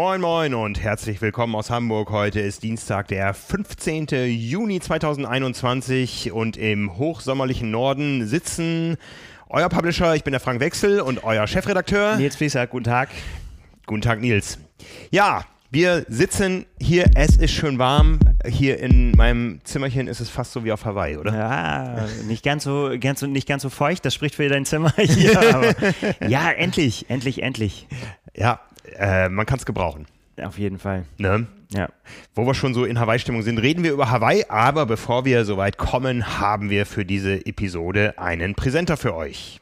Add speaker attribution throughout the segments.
Speaker 1: Moin Moin und herzlich willkommen aus Hamburg. Heute ist Dienstag, der 15. Juni 2021 und im hochsommerlichen Norden sitzen euer Publisher, ich bin der Frank Wechsel und euer Chefredakteur.
Speaker 2: Nils Fließer, guten Tag.
Speaker 1: Guten Tag, Nils. Ja, wir sitzen hier, es ist schön warm. Hier in meinem Zimmerchen ist es fast so wie auf Hawaii, oder?
Speaker 2: Ja, nicht ganz so, ganz nicht ganz so feucht, das spricht für dein Zimmer hier. aber ja, endlich, endlich, endlich.
Speaker 1: Ja, äh, man kann es gebrauchen.
Speaker 2: Auf jeden Fall.
Speaker 1: Ne?
Speaker 2: Ja.
Speaker 1: Wo wir schon so in Hawaii-Stimmung sind, reden wir über Hawaii. Aber bevor wir so weit kommen, haben wir für diese Episode einen Präsenter für euch.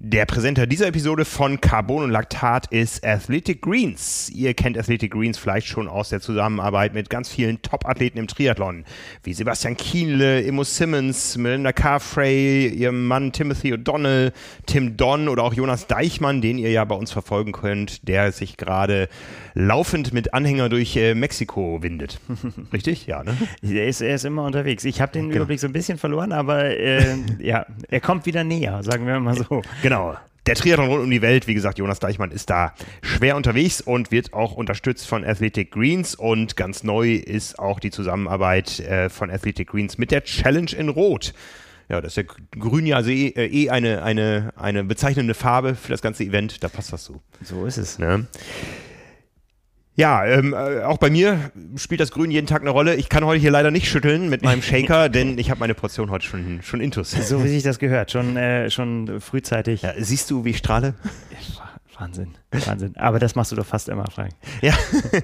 Speaker 1: Der Präsenter dieser Episode von Carbon und Laktat ist Athletic Greens. Ihr kennt Athletic Greens vielleicht schon aus der Zusammenarbeit mit ganz vielen Top-Athleten im Triathlon, wie Sebastian Kienle, Immo Simmons, Melinda Carfrey, ihr Mann Timothy O'Donnell, Tim Don oder auch Jonas Deichmann, den ihr ja bei uns verfolgen könnt, der sich gerade laufend mit Anhänger durch äh, Mexiko windet. Richtig? Ja, ne?
Speaker 2: Er ist, er ist immer unterwegs. Ich habe den
Speaker 1: Genau.
Speaker 2: Überblick so ein bisschen verloren, aber äh, ja, er kommt wieder näher, sagen wir mal so.
Speaker 1: Genau. Der Triathlon rund um die Welt, wie gesagt, Jonas Deichmann ist da schwer unterwegs und wird auch unterstützt von Athletic Greens. Und ganz neu ist auch die Zusammenarbeit äh, von Athletic Greens mit der Challenge in Rot. Ja, das ist ja grün ja also eh, äh, eh eine, eine, eine bezeichnende Farbe für das ganze Event. Da passt das so.
Speaker 2: So ist es.
Speaker 1: Ne? Ja, ähm, äh, auch bei mir spielt das Grün jeden Tag eine Rolle. Ich kann heute hier leider nicht schütteln mit meinem Shaker, denn ich habe meine Portion heute schon, schon intus.
Speaker 2: So wie sich das gehört, schon, äh, schon frühzeitig.
Speaker 1: Ja, siehst du, wie ich strahle?
Speaker 2: Wahnsinn, Wahnsinn. Aber das machst du doch fast immer, Frank.
Speaker 1: Ja.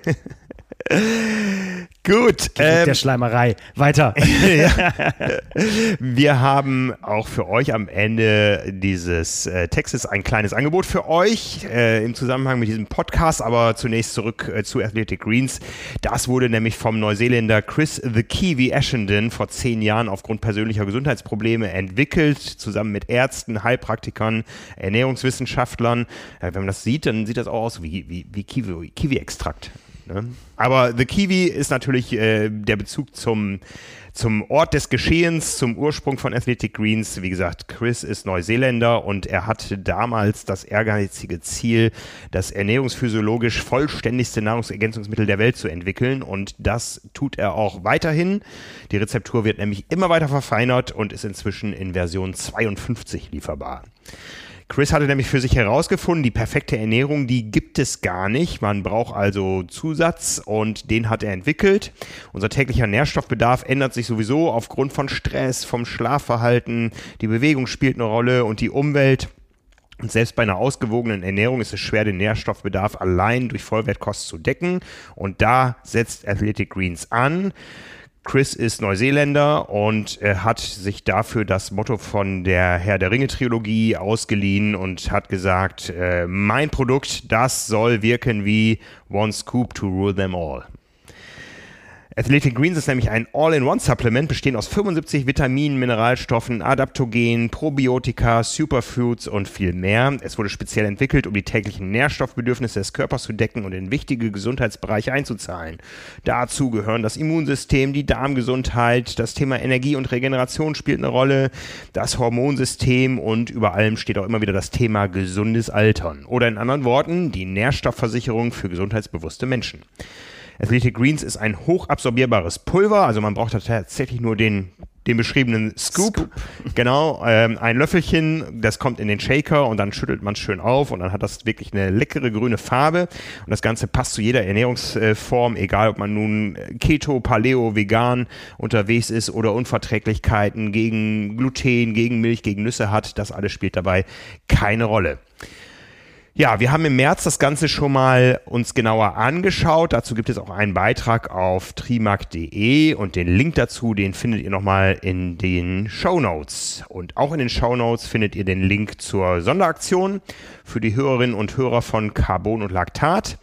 Speaker 1: Gut.
Speaker 2: Ähm, der Schleimerei. Weiter.
Speaker 1: wir haben auch für euch am Ende dieses äh, Textes ein kleines Angebot für euch äh, im Zusammenhang mit diesem Podcast, aber zunächst zurück äh, zu Athletic Greens. Das wurde nämlich vom Neuseeländer Chris the Kiwi Ashenden vor zehn Jahren aufgrund persönlicher Gesundheitsprobleme entwickelt, zusammen mit Ärzten, Heilpraktikern, Ernährungswissenschaftlern. Äh, wenn man das sieht, dann sieht das auch aus wie, wie, wie Kiwi- Kiwi-Extrakt. Ne? Aber The Kiwi ist natürlich äh, der Bezug zum, zum Ort des Geschehens, zum Ursprung von Athletic Greens. Wie gesagt, Chris ist Neuseeländer und er hatte damals das ehrgeizige Ziel, das ernährungsphysiologisch vollständigste Nahrungsergänzungsmittel der Welt zu entwickeln. Und das tut er auch weiterhin. Die Rezeptur wird nämlich immer weiter verfeinert und ist inzwischen in Version 52 lieferbar. Chris hatte nämlich für sich herausgefunden, die perfekte Ernährung, die gibt es gar nicht. Man braucht also Zusatz und den hat er entwickelt. Unser täglicher Nährstoffbedarf ändert sich sowieso aufgrund von Stress, vom Schlafverhalten. Die Bewegung spielt eine Rolle und die Umwelt. Und selbst bei einer ausgewogenen Ernährung ist es schwer, den Nährstoffbedarf allein durch Vollwertkost zu decken. Und da setzt Athletic Greens an. Chris ist Neuseeländer und er hat sich dafür das Motto von der Herr der Ringe Trilogie ausgeliehen und hat gesagt, äh, mein Produkt, das soll wirken wie One Scoop to rule them all. Athletic Greens ist nämlich ein All-in-One-Supplement, bestehend aus 75 Vitaminen, Mineralstoffen, Adaptogenen, Probiotika, Superfoods und viel mehr. Es wurde speziell entwickelt, um die täglichen Nährstoffbedürfnisse des Körpers zu decken und in wichtige Gesundheitsbereiche einzuzahlen. Dazu gehören das Immunsystem, die Darmgesundheit, das Thema Energie und Regeneration spielt eine Rolle, das Hormonsystem und über allem steht auch immer wieder das Thema gesundes Altern. Oder in anderen Worten, die Nährstoffversicherung für gesundheitsbewusste Menschen. Athletic Greens ist ein hochabsorbierbares Pulver, also man braucht tatsächlich nur den, den beschriebenen Scoop. Genau, ähm, ein Löffelchen, das kommt in den Shaker und dann schüttelt man es schön auf und dann hat das wirklich eine leckere grüne Farbe und das Ganze passt zu jeder Ernährungsform, egal ob man nun Keto, Paleo, Vegan unterwegs ist oder Unverträglichkeiten gegen Gluten, gegen Milch, gegen Nüsse hat, das alles spielt dabei keine Rolle. Ja, wir haben im März das Ganze schon mal uns genauer angeschaut. Dazu gibt es auch einen Beitrag auf trimark.de und den Link dazu, den findet ihr nochmal in den Show Notes. Und auch in den Show Notes findet ihr den Link zur Sonderaktion für die Hörerinnen und Hörer von Carbon und Laktat.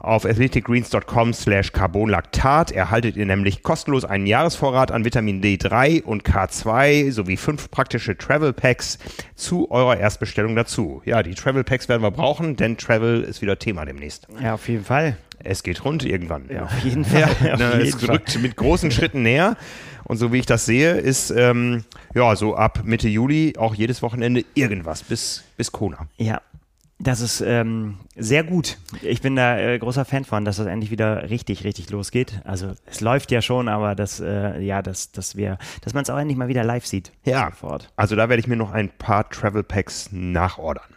Speaker 1: Auf athleticgreens.com slash carbonlaktat erhaltet ihr nämlich kostenlos einen Jahresvorrat an Vitamin D3 und K2 sowie fünf praktische Travel Packs zu eurer Erstbestellung dazu. Ja, die Travel Packs werden wir brauchen, denn Travel ist wieder Thema demnächst.
Speaker 2: Ja, auf jeden Fall.
Speaker 1: Es geht rund irgendwann.
Speaker 2: Ja, auf jeden Fall.
Speaker 1: Ja,
Speaker 2: Auf
Speaker 1: na,
Speaker 2: jeden
Speaker 1: es rückt mit großen Schritten näher. Und so wie ich das sehe, ist ähm, ja so ab Mitte Juli auch jedes Wochenende irgendwas bis, bis Kona.
Speaker 2: Ja. Das ist ähm, sehr gut. Ich bin da äh, großer Fan von, dass das endlich wieder richtig, richtig losgeht. Also es läuft ja schon, aber dass, äh, ja, dass, dass wir, dass man es auch endlich mal wieder live sieht.
Speaker 1: Ja, sofort. Also da werde ich mir noch ein paar Travel Packs nachordern.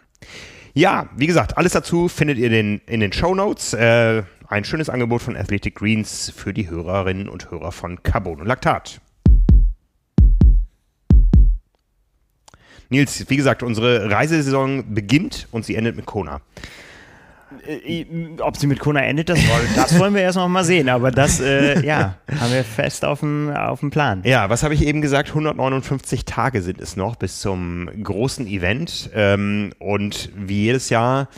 Speaker 1: Ja, wie gesagt, alles dazu findet ihr den, in den Show Notes. Äh, ein schönes Angebot von Athletic Greens für die Hörerinnen und Hörer von Carbon und Laktat. Nils, wie gesagt, unsere Reisesaison beginnt und sie endet mit Kona.
Speaker 2: Äh, ob sie mit Kona endet, das, das wollen wir erst noch mal sehen. Aber das, äh, ja, haben wir fest auf dem, auf dem Plan.
Speaker 1: Ja, was habe ich eben gesagt? 159 Tage sind es noch bis zum großen Event. Ähm, und wie jedes Jahr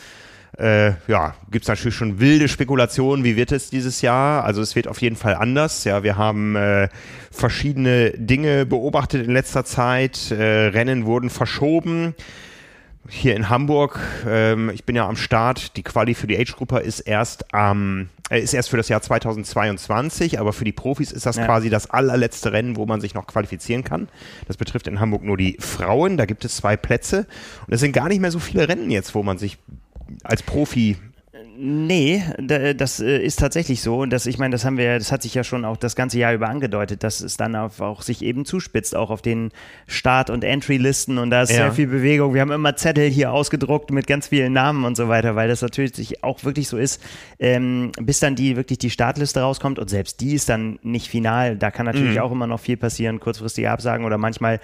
Speaker 1: äh, ja, gibt es natürlich schon wilde Spekulationen, wie wird es dieses Jahr? Also es wird auf jeden Fall anders. Ja, wir haben äh, verschiedene Dinge beobachtet in letzter Zeit. Äh, Rennen wurden verschoben. Hier in Hamburg, ähm, ich bin ja am Start. Die Quali für die Age-Grupper ist erst am äh, ist erst für das Jahr 2022, aber für die Profis ist das ja. quasi das allerletzte Rennen, wo man sich noch qualifizieren kann. Das betrifft in Hamburg nur die Frauen, da gibt es zwei Plätze und es sind gar nicht mehr so viele Rennen jetzt, wo man sich als Profi
Speaker 2: Nee, das äh, ist tatsächlich so. Und das, ich meine, das haben wir, das hat sich ja schon auch das ganze Jahr über angedeutet, dass es dann auch sich eben zuspitzt, auch auf den Start- und Entry-Listen. Und da ist ja. sehr viel Bewegung. Wir haben immer Zettel hier ausgedruckt mit ganz vielen Namen und so weiter, weil das natürlich auch wirklich so ist, ähm, bis dann die wirklich die Startliste rauskommt und selbst die ist dann nicht final. Da kann natürlich mhm. auch immer noch viel passieren, kurzfristige Absagen oder manchmal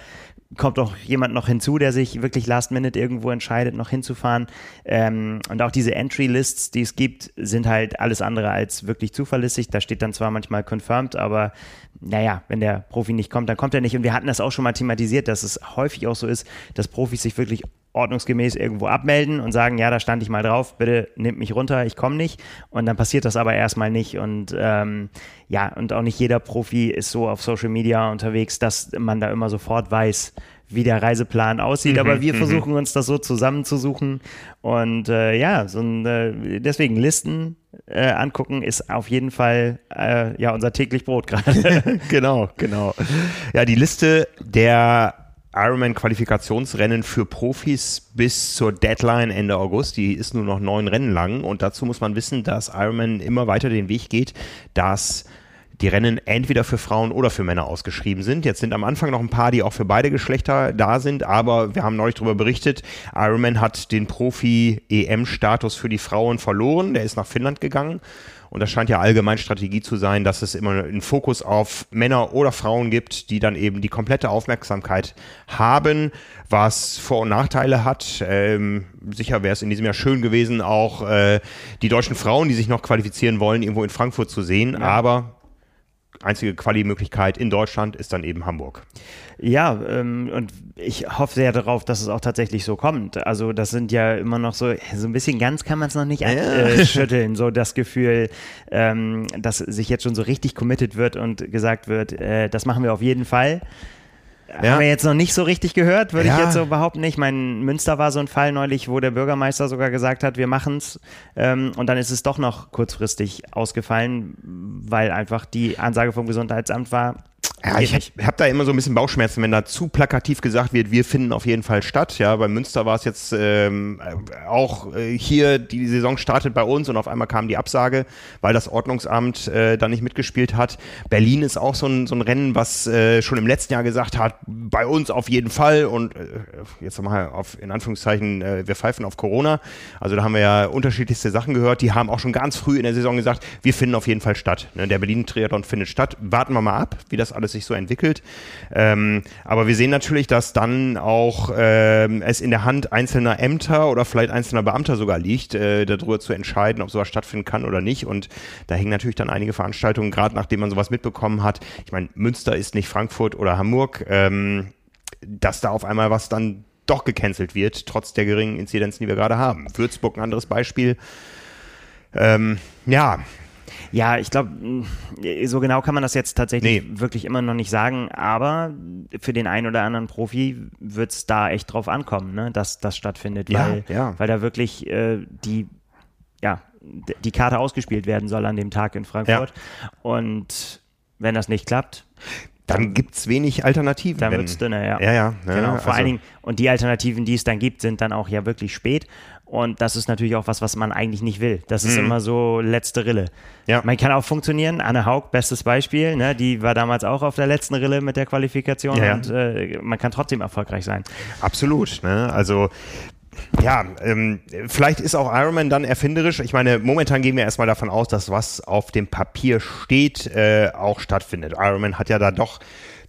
Speaker 2: kommt auch jemand noch hinzu, der sich wirklich last minute irgendwo entscheidet, noch hinzufahren. Ähm, und auch diese Entry-Lists, die es gibt, sind halt alles andere als wirklich zuverlässig. Da steht dann zwar manchmal confirmed, aber naja, wenn der Profi nicht kommt, dann kommt er nicht. Und wir hatten das auch schon mal thematisiert, dass es häufig auch so ist, dass Profis sich wirklich ordnungsgemäß irgendwo abmelden und sagen, ja, da stand ich mal drauf, bitte nehmt mich runter, ich komme nicht. Und dann passiert das aber erstmal nicht. Und ähm, ja, und auch nicht jeder Profi ist so auf Social Media unterwegs, dass man da immer sofort weiß, wie der Reiseplan aussieht. Mhm, aber wir mhm. versuchen uns das so zusammenzusuchen. Und äh, ja, so ein, äh, deswegen Listen äh, angucken ist auf jeden Fall äh, ja unser täglich Brot gerade.
Speaker 1: genau, genau. Ja, die Liste der Ironman-Qualifikationsrennen für Profis bis zur Deadline Ende August. Die ist nur noch neun Rennen lang. Und dazu muss man wissen, dass Ironman immer weiter den Weg geht, dass die Rennen entweder für Frauen oder für Männer ausgeschrieben sind. Jetzt sind am Anfang noch ein paar, die auch für beide Geschlechter da sind, aber wir haben neulich darüber berichtet, Ironman hat den Profi-EM-Status für die Frauen verloren. Der ist nach Finnland gegangen. Und das scheint ja allgemein Strategie zu sein, dass es immer einen Fokus auf Männer oder Frauen gibt, die dann eben die komplette Aufmerksamkeit haben, was Vor- und Nachteile hat. Ähm, sicher wäre es in diesem Jahr schön gewesen, auch äh, die deutschen Frauen, die sich noch qualifizieren wollen, irgendwo in Frankfurt zu sehen. Ja. Aber einzige Quali-Möglichkeit in Deutschland ist dann eben Hamburg.
Speaker 2: Ja, ähm, und ich hoffe sehr darauf, dass es auch tatsächlich so kommt. Also das sind ja immer noch so, so ein bisschen ganz kann man es noch nicht ja. schütteln, so das Gefühl, ähm, dass sich jetzt schon so richtig committed wird und gesagt wird, äh, das machen wir auf jeden Fall. Ja. Haben wir jetzt noch nicht so richtig gehört, würde ja. ich jetzt so behaupten. Ich meine, Münster war so ein Fall neulich, wo der Bürgermeister sogar gesagt hat, wir machen's. Ähm, und dann ist es doch noch kurzfristig ausgefallen, weil einfach die Ansage vom Gesundheitsamt war,
Speaker 1: ja, ich habe hab da immer so ein bisschen Bauchschmerzen, wenn da zu plakativ gesagt wird, wir finden auf jeden Fall statt. Ja, bei Münster war es jetzt ähm, auch äh, hier, die Saison startet bei uns und auf einmal kam die Absage, weil das Ordnungsamt äh, da nicht mitgespielt hat. Berlin ist auch so ein, so ein Rennen, was äh, schon im letzten Jahr gesagt hat, bei uns auf jeden Fall und äh, jetzt nochmal auf, in Anführungszeichen, äh, wir pfeifen auf Corona. Also da haben wir ja unterschiedlichste Sachen gehört. Die haben auch schon ganz früh in der Saison gesagt, wir finden auf jeden Fall statt. Ne? Der Berlin-Triathlon findet statt. Warten wir mal ab, wie das alles sich so entwickelt. Ähm, aber wir sehen natürlich, dass dann auch ähm, es in der Hand einzelner Ämter oder vielleicht einzelner Beamter sogar liegt, äh, darüber zu entscheiden, ob sowas stattfinden kann oder nicht. Und da hängen natürlich dann einige Veranstaltungen, gerade nachdem man sowas mitbekommen hat. Ich meine, Münster ist nicht Frankfurt oder Hamburg, ähm, dass da auf einmal was dann doch gecancelt wird, trotz der geringen Inzidenzen, die wir gerade haben. Würzburg ein anderes Beispiel. Ähm, ja,
Speaker 2: ja, ich glaube, mm, so genau kann man das jetzt tatsächlich nee. wirklich immer noch nicht sagen, aber für den einen oder anderen Profi wird es da echt drauf ankommen, ne, dass das stattfindet, ja, weil, ja. weil da wirklich äh, die, ja, die Karte ausgespielt werden soll an dem Tag in Frankfurt. Ja. Und wenn das nicht klappt,
Speaker 1: dann gibt es wenig Alternativen.
Speaker 2: Dann wird es dünner, ja.
Speaker 1: Ja, ja.
Speaker 2: Ne, genau, vor also. allen Dingen, und die Alternativen, die es dann gibt, sind dann auch ja wirklich spät. Und das ist natürlich auch was, was man eigentlich nicht will. Das ist mhm. immer so letzte Rille. Ja. Man kann auch funktionieren. Anne Haug, bestes Beispiel. Ne? Die war damals auch auf der letzten Rille mit der Qualifikation ja, und äh, man kann trotzdem erfolgreich sein.
Speaker 1: Absolut. Ne? Also ja, ähm, vielleicht ist auch Ironman dann erfinderisch. Ich meine, momentan gehen wir erstmal davon aus, dass was auf dem Papier steht, äh, auch stattfindet. Ironman hat ja da doch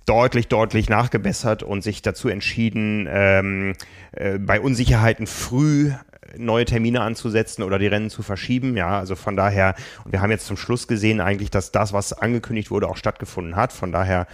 Speaker 1: deutlich, deutlich nachgebessert und sich dazu entschieden, ähm, äh, bei Unsicherheiten früh neue Termine anzusetzen oder die Rennen zu verschieben. Ja, also von daher, und wir haben jetzt zum Schluss gesehen eigentlich, dass das, was angekündigt wurde, auch stattgefunden hat. Von daher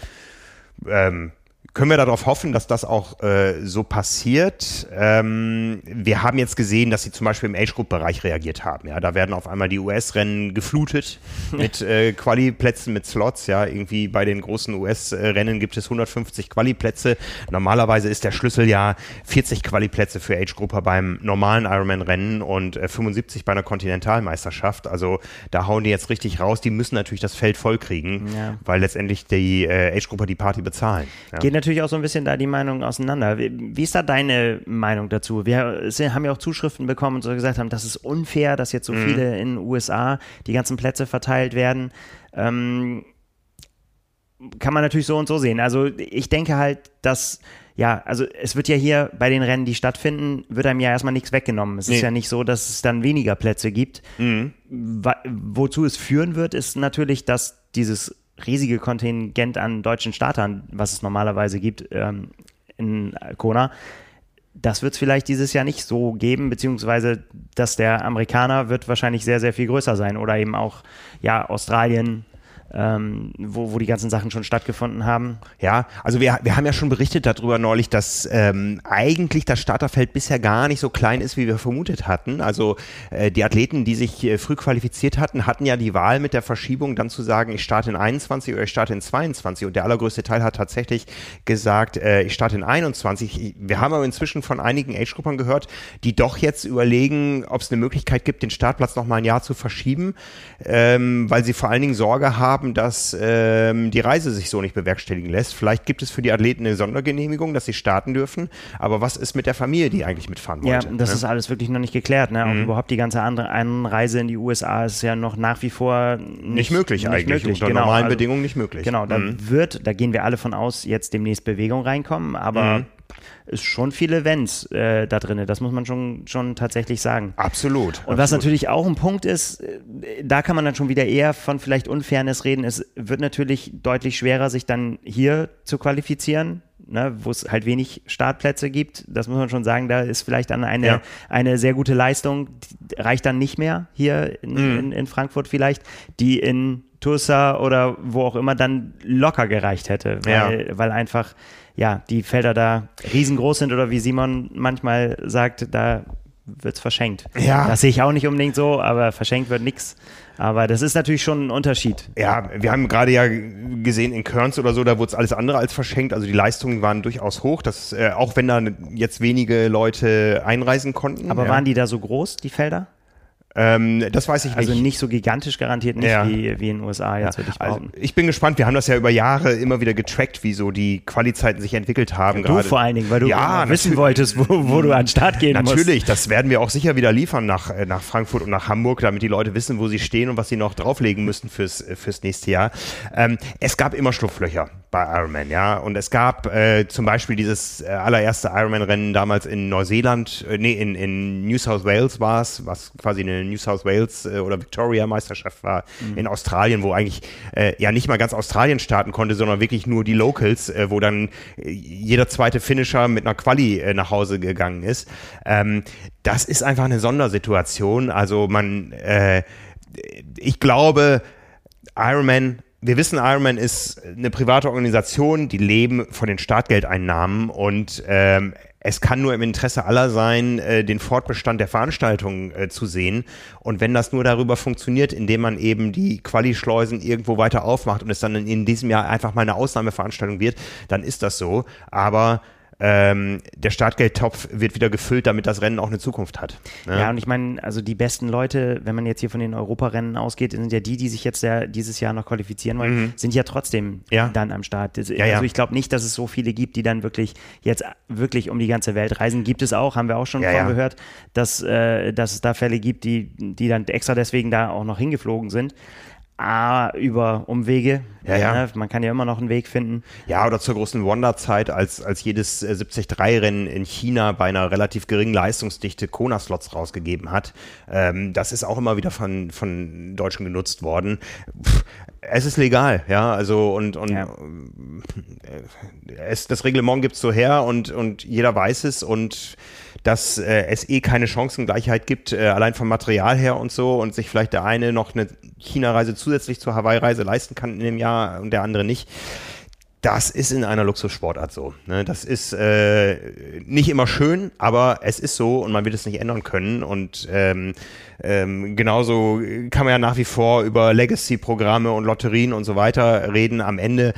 Speaker 1: ähm, können wir darauf hoffen, dass das auch äh, so passiert. Ähm, wir haben jetzt gesehen, dass sie zum Beispiel im Age-Group-Bereich reagiert haben. Ja, da werden auf einmal die US-Rennen geflutet mit äh, Quali-Plätzen, mit Slots. Ja, irgendwie bei den großen US-Rennen gibt es 150 Quali-Plätze. Normalerweise ist der Schlüssel ja 40 Quali-Plätze für Age-Grupper beim normalen Ironman-Rennen und äh, 75 bei einer Kontinentalmeisterschaft. Also da hauen die jetzt richtig raus. Die müssen natürlich das Feld vollkriegen, ja. weil letztendlich die äh, Age-Grupper die Party bezahlen.
Speaker 2: Ja natürlich auch so ein bisschen da die Meinungen auseinander. Wie, wie ist da deine Meinung dazu? Wir haben ja auch Zuschriften bekommen und so gesagt haben, das ist unfair, dass jetzt so mhm. viele in den USA die ganzen Plätze verteilt werden. Ähm, kann man natürlich so und so sehen. Also ich denke halt, dass ja, also es wird ja hier bei den Rennen, die stattfinden, wird einem ja erstmal nichts weggenommen. Es nee. ist ja nicht so, dass es dann weniger Plätze gibt. Mhm. Wozu es führen wird, ist natürlich, dass dieses riesige Kontingent an deutschen Startern, was es normalerweise gibt ähm, in Kona. Das wird es vielleicht dieses Jahr nicht so geben, beziehungsweise dass der Amerikaner wird wahrscheinlich sehr, sehr viel größer sein oder eben auch ja Australien, ähm, wo, wo die ganzen Sachen schon stattgefunden haben.
Speaker 1: Ja, also wir, wir haben ja schon berichtet darüber neulich, dass ähm, eigentlich das Starterfeld bisher gar nicht so klein ist, wie wir vermutet hatten. Also äh, die Athleten, die sich äh, früh qualifiziert hatten, hatten ja die Wahl mit der Verschiebung dann zu sagen, ich starte in 21 oder ich starte in 22 und der allergrößte Teil hat tatsächlich gesagt, äh, ich starte in 21. Wir haben aber inzwischen von einigen Age-Gruppern gehört, die doch jetzt überlegen, ob es eine Möglichkeit gibt, den Startplatz noch mal ein Jahr zu verschieben, ähm, weil sie vor allen Dingen Sorge haben, haben, dass ähm, die Reise sich so nicht bewerkstelligen lässt. Vielleicht gibt es für die Athleten eine Sondergenehmigung, dass sie starten dürfen. Aber was ist mit der Familie, die eigentlich mitfahren wollte?
Speaker 2: Ja, das ne? ist alles wirklich noch nicht geklärt. Ne? Auch mhm. überhaupt die ganze andere Einreise in die USA ist ja noch nach wie vor nicht,
Speaker 1: nicht möglich nicht eigentlich. Möglich. Unter genau, normalen also, Bedingungen nicht möglich.
Speaker 2: Genau, da mhm. wird, da gehen wir alle von aus, jetzt demnächst Bewegung reinkommen. Aber mhm ist schon viel Events äh, da drin. Das muss man schon, schon tatsächlich sagen.
Speaker 1: Absolut.
Speaker 2: Und
Speaker 1: absolut.
Speaker 2: was natürlich auch ein Punkt ist, äh, da kann man dann schon wieder eher von vielleicht Unfairness reden. Es wird natürlich deutlich schwerer, sich dann hier zu qualifizieren. Ne, wo es halt wenig Startplätze gibt, das muss man schon sagen, da ist vielleicht dann eine, ja. eine sehr gute Leistung, reicht dann nicht mehr hier in, mhm. in, in Frankfurt vielleicht, die in Tulsa oder wo auch immer dann locker gereicht hätte, weil, ja. weil einfach ja, die Felder da riesengroß sind oder wie Simon manchmal sagt, da wird es verschenkt. Ja. Das sehe ich auch nicht unbedingt so, aber verschenkt wird nichts. Aber das ist natürlich schon ein Unterschied.
Speaker 1: Ja, wir haben gerade ja gesehen in Kearns oder so, da wurde es alles andere als verschenkt. Also die Leistungen waren durchaus hoch, dass, äh, auch wenn da jetzt wenige Leute einreisen konnten.
Speaker 2: Aber
Speaker 1: ja.
Speaker 2: waren die da so groß, die Felder?
Speaker 1: Ähm, das weiß ich
Speaker 2: also nicht. Also nicht so gigantisch garantiert nicht ja. wie, wie in den USA jetzt, ja. würde ich
Speaker 1: Also ich bin gespannt. Wir haben das ja über Jahre immer wieder getrackt, wie so die Qualizeiten sich entwickelt haben.
Speaker 2: Ja, du vor allen Dingen, weil du ja, wissen wolltest, wo, wo du an den Start gehen
Speaker 1: natürlich,
Speaker 2: musst.
Speaker 1: Natürlich, das werden wir auch sicher wieder liefern nach, äh, nach Frankfurt und nach Hamburg, damit die Leute wissen, wo sie stehen und was sie noch drauflegen müssen fürs, äh, fürs nächste Jahr. Ähm, es gab immer Schlupflöcher bei Ironman, ja. Und es gab äh, zum Beispiel dieses äh, allererste Ironman-Rennen damals in Neuseeland, äh, nee, in, in New South Wales war es, was quasi eine New South Wales äh, oder Victoria-Meisterschaft war mhm. in Australien, wo eigentlich äh, ja nicht mal ganz Australien starten konnte, sondern wirklich nur die Locals, äh, wo dann äh, jeder zweite Finisher mit einer Quali äh, nach Hause gegangen ist. Ähm, das ist einfach eine Sondersituation. Also man, äh, ich glaube, Ironman wir wissen, Ironman ist eine private Organisation, die leben von den Startgeldeinnahmen und ähm, es kann nur im Interesse aller sein, äh, den Fortbestand der Veranstaltung äh, zu sehen. Und wenn das nur darüber funktioniert, indem man eben die Quali-Schleusen irgendwo weiter aufmacht und es dann in diesem Jahr einfach mal eine Ausnahmeveranstaltung wird, dann ist das so. Aber ähm, der Startgeldtopf wird wieder gefüllt, damit das Rennen auch eine Zukunft hat.
Speaker 2: Ne? Ja, und ich meine, also die besten Leute, wenn man jetzt hier von den Europarennen ausgeht, sind ja die, die sich jetzt ja dieses Jahr noch qualifizieren wollen, mhm. sind ja trotzdem ja. dann am Start. Das, ja, also ich glaube nicht, dass es so viele gibt, die dann wirklich jetzt wirklich um die ganze Welt reisen. Gibt es auch, haben wir auch schon ja, gehört, dass, äh, dass es da Fälle gibt, die, die dann extra deswegen da auch noch hingeflogen sind. A, über Umwege.
Speaker 1: Ja, ja.
Speaker 2: Man kann ja immer noch einen Weg finden.
Speaker 1: Ja, oder zur großen Wonderzeit, als, als jedes 73-Rennen in China bei einer relativ geringen Leistungsdichte Kona-Slots rausgegeben hat. Ähm, das ist auch immer wieder von, von Deutschen genutzt worden. Pff, es ist legal, ja, also und, und ja. es, das Reglement gibt es so her und, und jeder weiß es und dass äh, es eh keine Chancengleichheit gibt, äh, allein vom Material her und so und sich vielleicht der eine noch eine China-Reise zusätzlich zur Hawaii-Reise leisten kann in dem Jahr und der andere nicht. Das ist in einer Luxussportart so. Ne? Das ist äh, nicht immer schön, aber es ist so und man wird es nicht ändern können. Und ähm, ähm, genauso kann man ja nach wie vor über Legacy-Programme und Lotterien und so weiter reden. Am Ende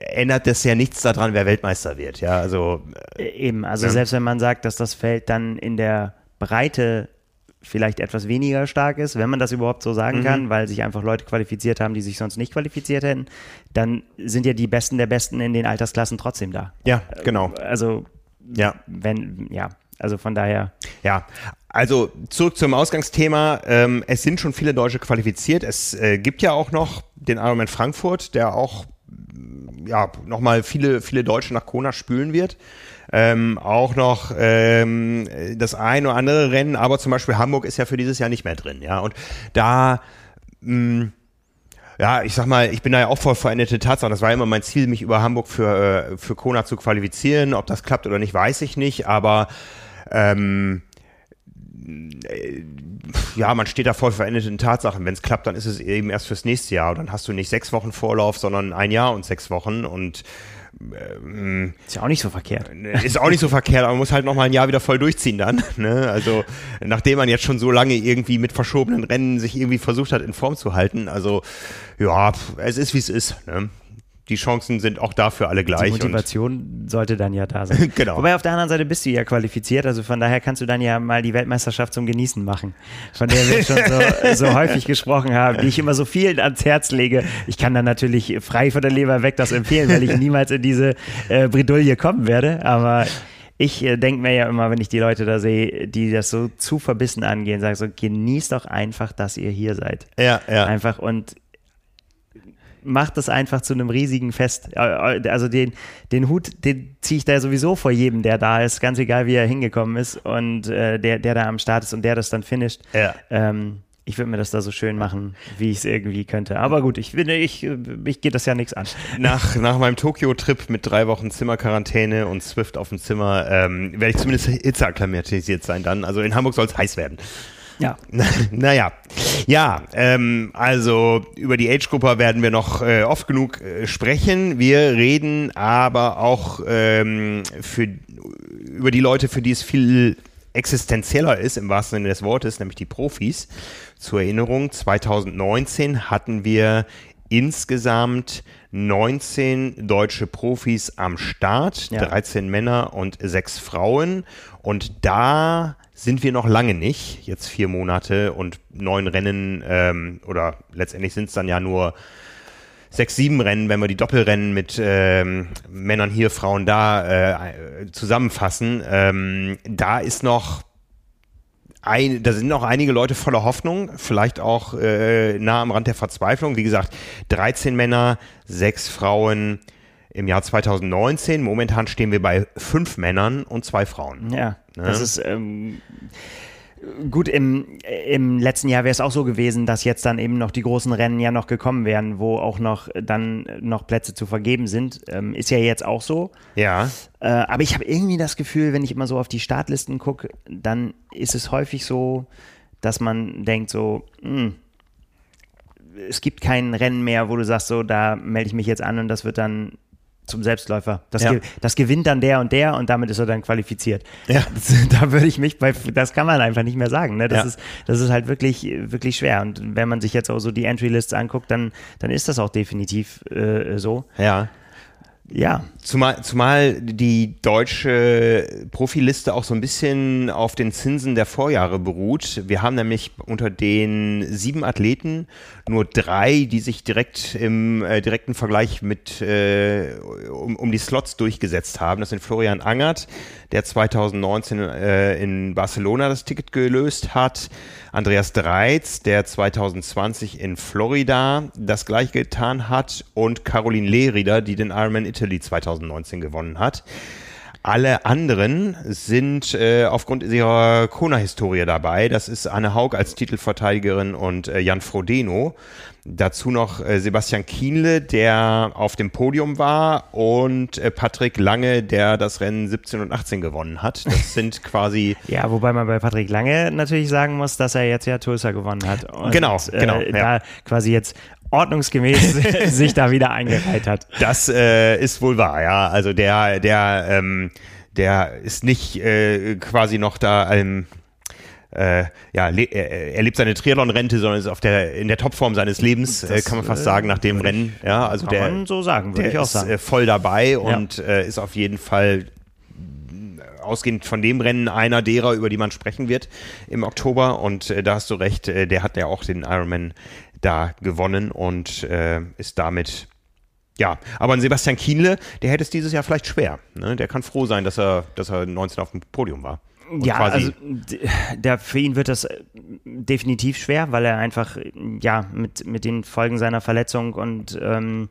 Speaker 1: ändert das ja nichts daran, wer Weltmeister wird. Ja, also
Speaker 2: äh, eben. Also ne? selbst wenn man sagt, dass das Feld dann in der Breite vielleicht etwas weniger stark ist, wenn man das überhaupt so sagen mhm. kann, weil sich einfach Leute qualifiziert haben, die sich sonst nicht qualifiziert hätten, dann sind ja die Besten der Besten in den Altersklassen trotzdem da.
Speaker 1: Ja, genau.
Speaker 2: Also, ja. wenn, ja, also von daher.
Speaker 1: Ja, also zurück zum Ausgangsthema. Ähm, es sind schon viele Deutsche qualifiziert. Es äh, gibt ja auch noch den Ironman Frankfurt, der auch ja, nochmal viele, viele Deutsche nach Kona spülen wird ähm, auch noch ähm, das ein oder andere Rennen, aber zum Beispiel Hamburg ist ja für dieses Jahr nicht mehr drin, ja. Und da mh, mm, ja, ich sag mal, ich bin da ja auch voll veränderte Tatsache. Das war immer mein Ziel, mich über Hamburg für, äh, für Kona zu qualifizieren. Ob das klappt oder nicht, weiß ich nicht. Aber ähm, äh, ja, man steht da voll verendeten Tatsachen. Wenn es klappt, dann ist es eben erst fürs nächste Jahr. Und dann hast du nicht sechs Wochen Vorlauf, sondern ein Jahr und sechs Wochen. Und
Speaker 2: ähm, ist ja auch nicht so verkehrt.
Speaker 1: Ist auch nicht so verkehrt, aber man muss halt noch mal ein Jahr wieder voll durchziehen dann. Ne? Also nachdem man jetzt schon so lange irgendwie mit verschobenen Rennen sich irgendwie versucht hat, in Form zu halten. Also ja, es ist wie es ist. Ne? Die Chancen sind auch dafür alle gleich.
Speaker 2: Die Motivation sollte dann ja da sein. genau. Wobei auf der anderen Seite bist du ja qualifiziert, also von daher kannst du dann ja mal die Weltmeisterschaft zum Genießen machen, von der wir schon so, so häufig gesprochen haben, die ich immer so vielen ans Herz lege. Ich kann dann natürlich frei von der Leber weg das empfehlen, weil ich niemals in diese äh, Bredouille kommen werde, aber ich äh, denke mir ja immer, wenn ich die Leute da sehe, die das so zu verbissen angehen, sage so, genießt doch einfach, dass ihr hier seid.
Speaker 1: Ja, ja.
Speaker 2: Einfach und macht das einfach zu einem riesigen Fest. Äh, äh, also den, den Hut, den ziehe ich da sowieso vor jedem, der da ist, ganz egal wie er hingekommen ist und äh, der, der da am Start ist und der das dann finisht.
Speaker 1: Ja.
Speaker 2: Ähm, ich würde mir das da so schön machen, wie ich es irgendwie könnte. Aber gut, ich finde, ich, ich geht das ja nichts an.
Speaker 1: Nach, nach meinem Tokio-Trip mit drei Wochen Zimmerquarantäne und Swift auf dem Zimmer ähm, werde ich zumindest hitzeakklimatisiert sein dann. Also in Hamburg soll es heiß werden.
Speaker 2: Ja.
Speaker 1: naja. Ja, ähm, also über die Age-Gruppe werden wir noch äh, oft genug äh, sprechen. Wir reden aber auch ähm, für, über die Leute, für die es viel existenzieller ist, im wahrsten Sinne des Wortes, nämlich die Profis. Zur Erinnerung, 2019 hatten wir insgesamt 19 deutsche Profis am Start, ja. 13 Männer und 6 Frauen. Und da sind wir noch lange nicht. Jetzt vier Monate und neun Rennen ähm, oder letztendlich sind es dann ja nur sechs, sieben Rennen, wenn wir die Doppelrennen mit ähm, Männern hier, Frauen da äh, zusammenfassen. Ähm, da ist noch ein, da sind noch einige Leute voller Hoffnung, vielleicht auch äh, nah am Rand der Verzweiflung. Wie gesagt, 13 Männer, sechs Frauen im Jahr 2019. Momentan stehen wir bei fünf Männern und zwei Frauen.
Speaker 2: Ja, ne? das ist ähm, gut. Im, Im letzten Jahr wäre es auch so gewesen, dass jetzt dann eben noch die großen Rennen ja noch gekommen wären, wo auch noch dann noch Plätze zu vergeben sind. Ähm, ist ja jetzt auch so.
Speaker 1: Ja.
Speaker 2: Äh, aber ich habe irgendwie das Gefühl, wenn ich immer so auf die Startlisten gucke, dann ist es häufig so, dass man denkt so, mh, hm, es gibt kein Rennen mehr, wo du sagst, so, da melde ich mich jetzt an und das wird dann zum Selbstläufer. Das, ja. das, gewinnt dann der und der und damit ist er dann qualifiziert.
Speaker 1: Ja.
Speaker 2: Das, da würde ich mich bei, das kann man einfach nicht mehr sagen. Ne? Das, ja. ist, das ist halt wirklich, wirklich schwer. Und wenn man sich jetzt auch so die Entry-Lists anguckt, dann, dann ist das auch definitiv äh, so.
Speaker 1: Ja. Ja. Zumal, zumal die deutsche Profiliste auch so ein bisschen auf den Zinsen der Vorjahre beruht. Wir haben nämlich unter den sieben Athleten nur drei, die sich direkt im äh, direkten Vergleich mit äh, um, um die Slots durchgesetzt haben. Das sind Florian Angert, der 2019 äh, in Barcelona das Ticket gelöst hat. Andreas Dreiz, der 2020 in Florida das gleiche getan hat. Und Caroline Lehrieder, die den Ironman Italy 2019 gewonnen hat. Alle anderen sind äh, aufgrund ihrer Kona-Historie dabei. Das ist Anne Haug als Titelverteidigerin und äh, Jan Frodeno. Dazu noch äh, Sebastian Kienle, der auf dem Podium war und äh, Patrick Lange, der das Rennen 17 und 18 gewonnen hat. Das sind quasi.
Speaker 2: ja, wobei man bei Patrick Lange natürlich sagen muss, dass er jetzt ja Tulsa gewonnen hat.
Speaker 1: Und, genau, genau.
Speaker 2: Äh, ja. Da quasi jetzt ordnungsgemäß sich da wieder eingereiht hat.
Speaker 1: Das äh, ist wohl wahr, ja. Also der, der, ähm, der ist nicht äh, quasi noch da ähm, äh, ja, er lebt seine Triathlon-Rente, sondern ist auf der, in der Topform seines Lebens, äh, kann man fast äh, sagen, nach dem Rennen. Ja, also kann der, man
Speaker 2: so sagen, würde ich auch sagen.
Speaker 1: Ist, äh, voll dabei ja. und äh, ist auf jeden Fall ausgehend von dem Rennen einer derer, über die man sprechen wird im Oktober. Und äh, da hast du recht, äh, der hat ja auch den Ironman da gewonnen und äh, ist damit ja, aber ein Sebastian Kienle, der hätte es dieses Jahr vielleicht schwer. Ne? Der kann froh sein, dass er, dass er 19 auf dem Podium war.
Speaker 2: Ja, also der, für ihn wird das äh, definitiv schwer, weil er einfach ja mit, mit den Folgen seiner Verletzung und ähm,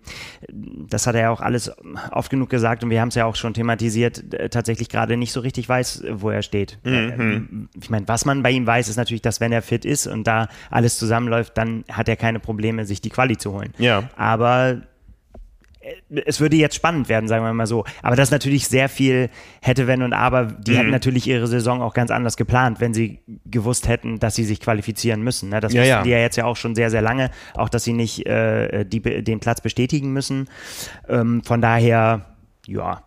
Speaker 2: das hat er ja auch alles oft genug gesagt und wir haben es ja auch schon thematisiert, tatsächlich gerade nicht so richtig weiß, wo er steht. Mhm. Ich meine, was man bei ihm weiß, ist natürlich, dass wenn er fit ist und da alles zusammenläuft, dann hat er keine Probleme, sich die Quali zu holen.
Speaker 1: Ja.
Speaker 2: Aber es würde jetzt spannend werden, sagen wir mal so. Aber das natürlich sehr viel hätte, wenn und aber. Die mhm. hätten natürlich ihre Saison auch ganz anders geplant, wenn sie gewusst hätten, dass sie sich qualifizieren müssen. Ne? Das ja, wissen ja. die ja jetzt ja auch schon sehr, sehr lange. Auch, dass sie nicht äh, die, den Platz bestätigen müssen. Ähm, von daher, ja,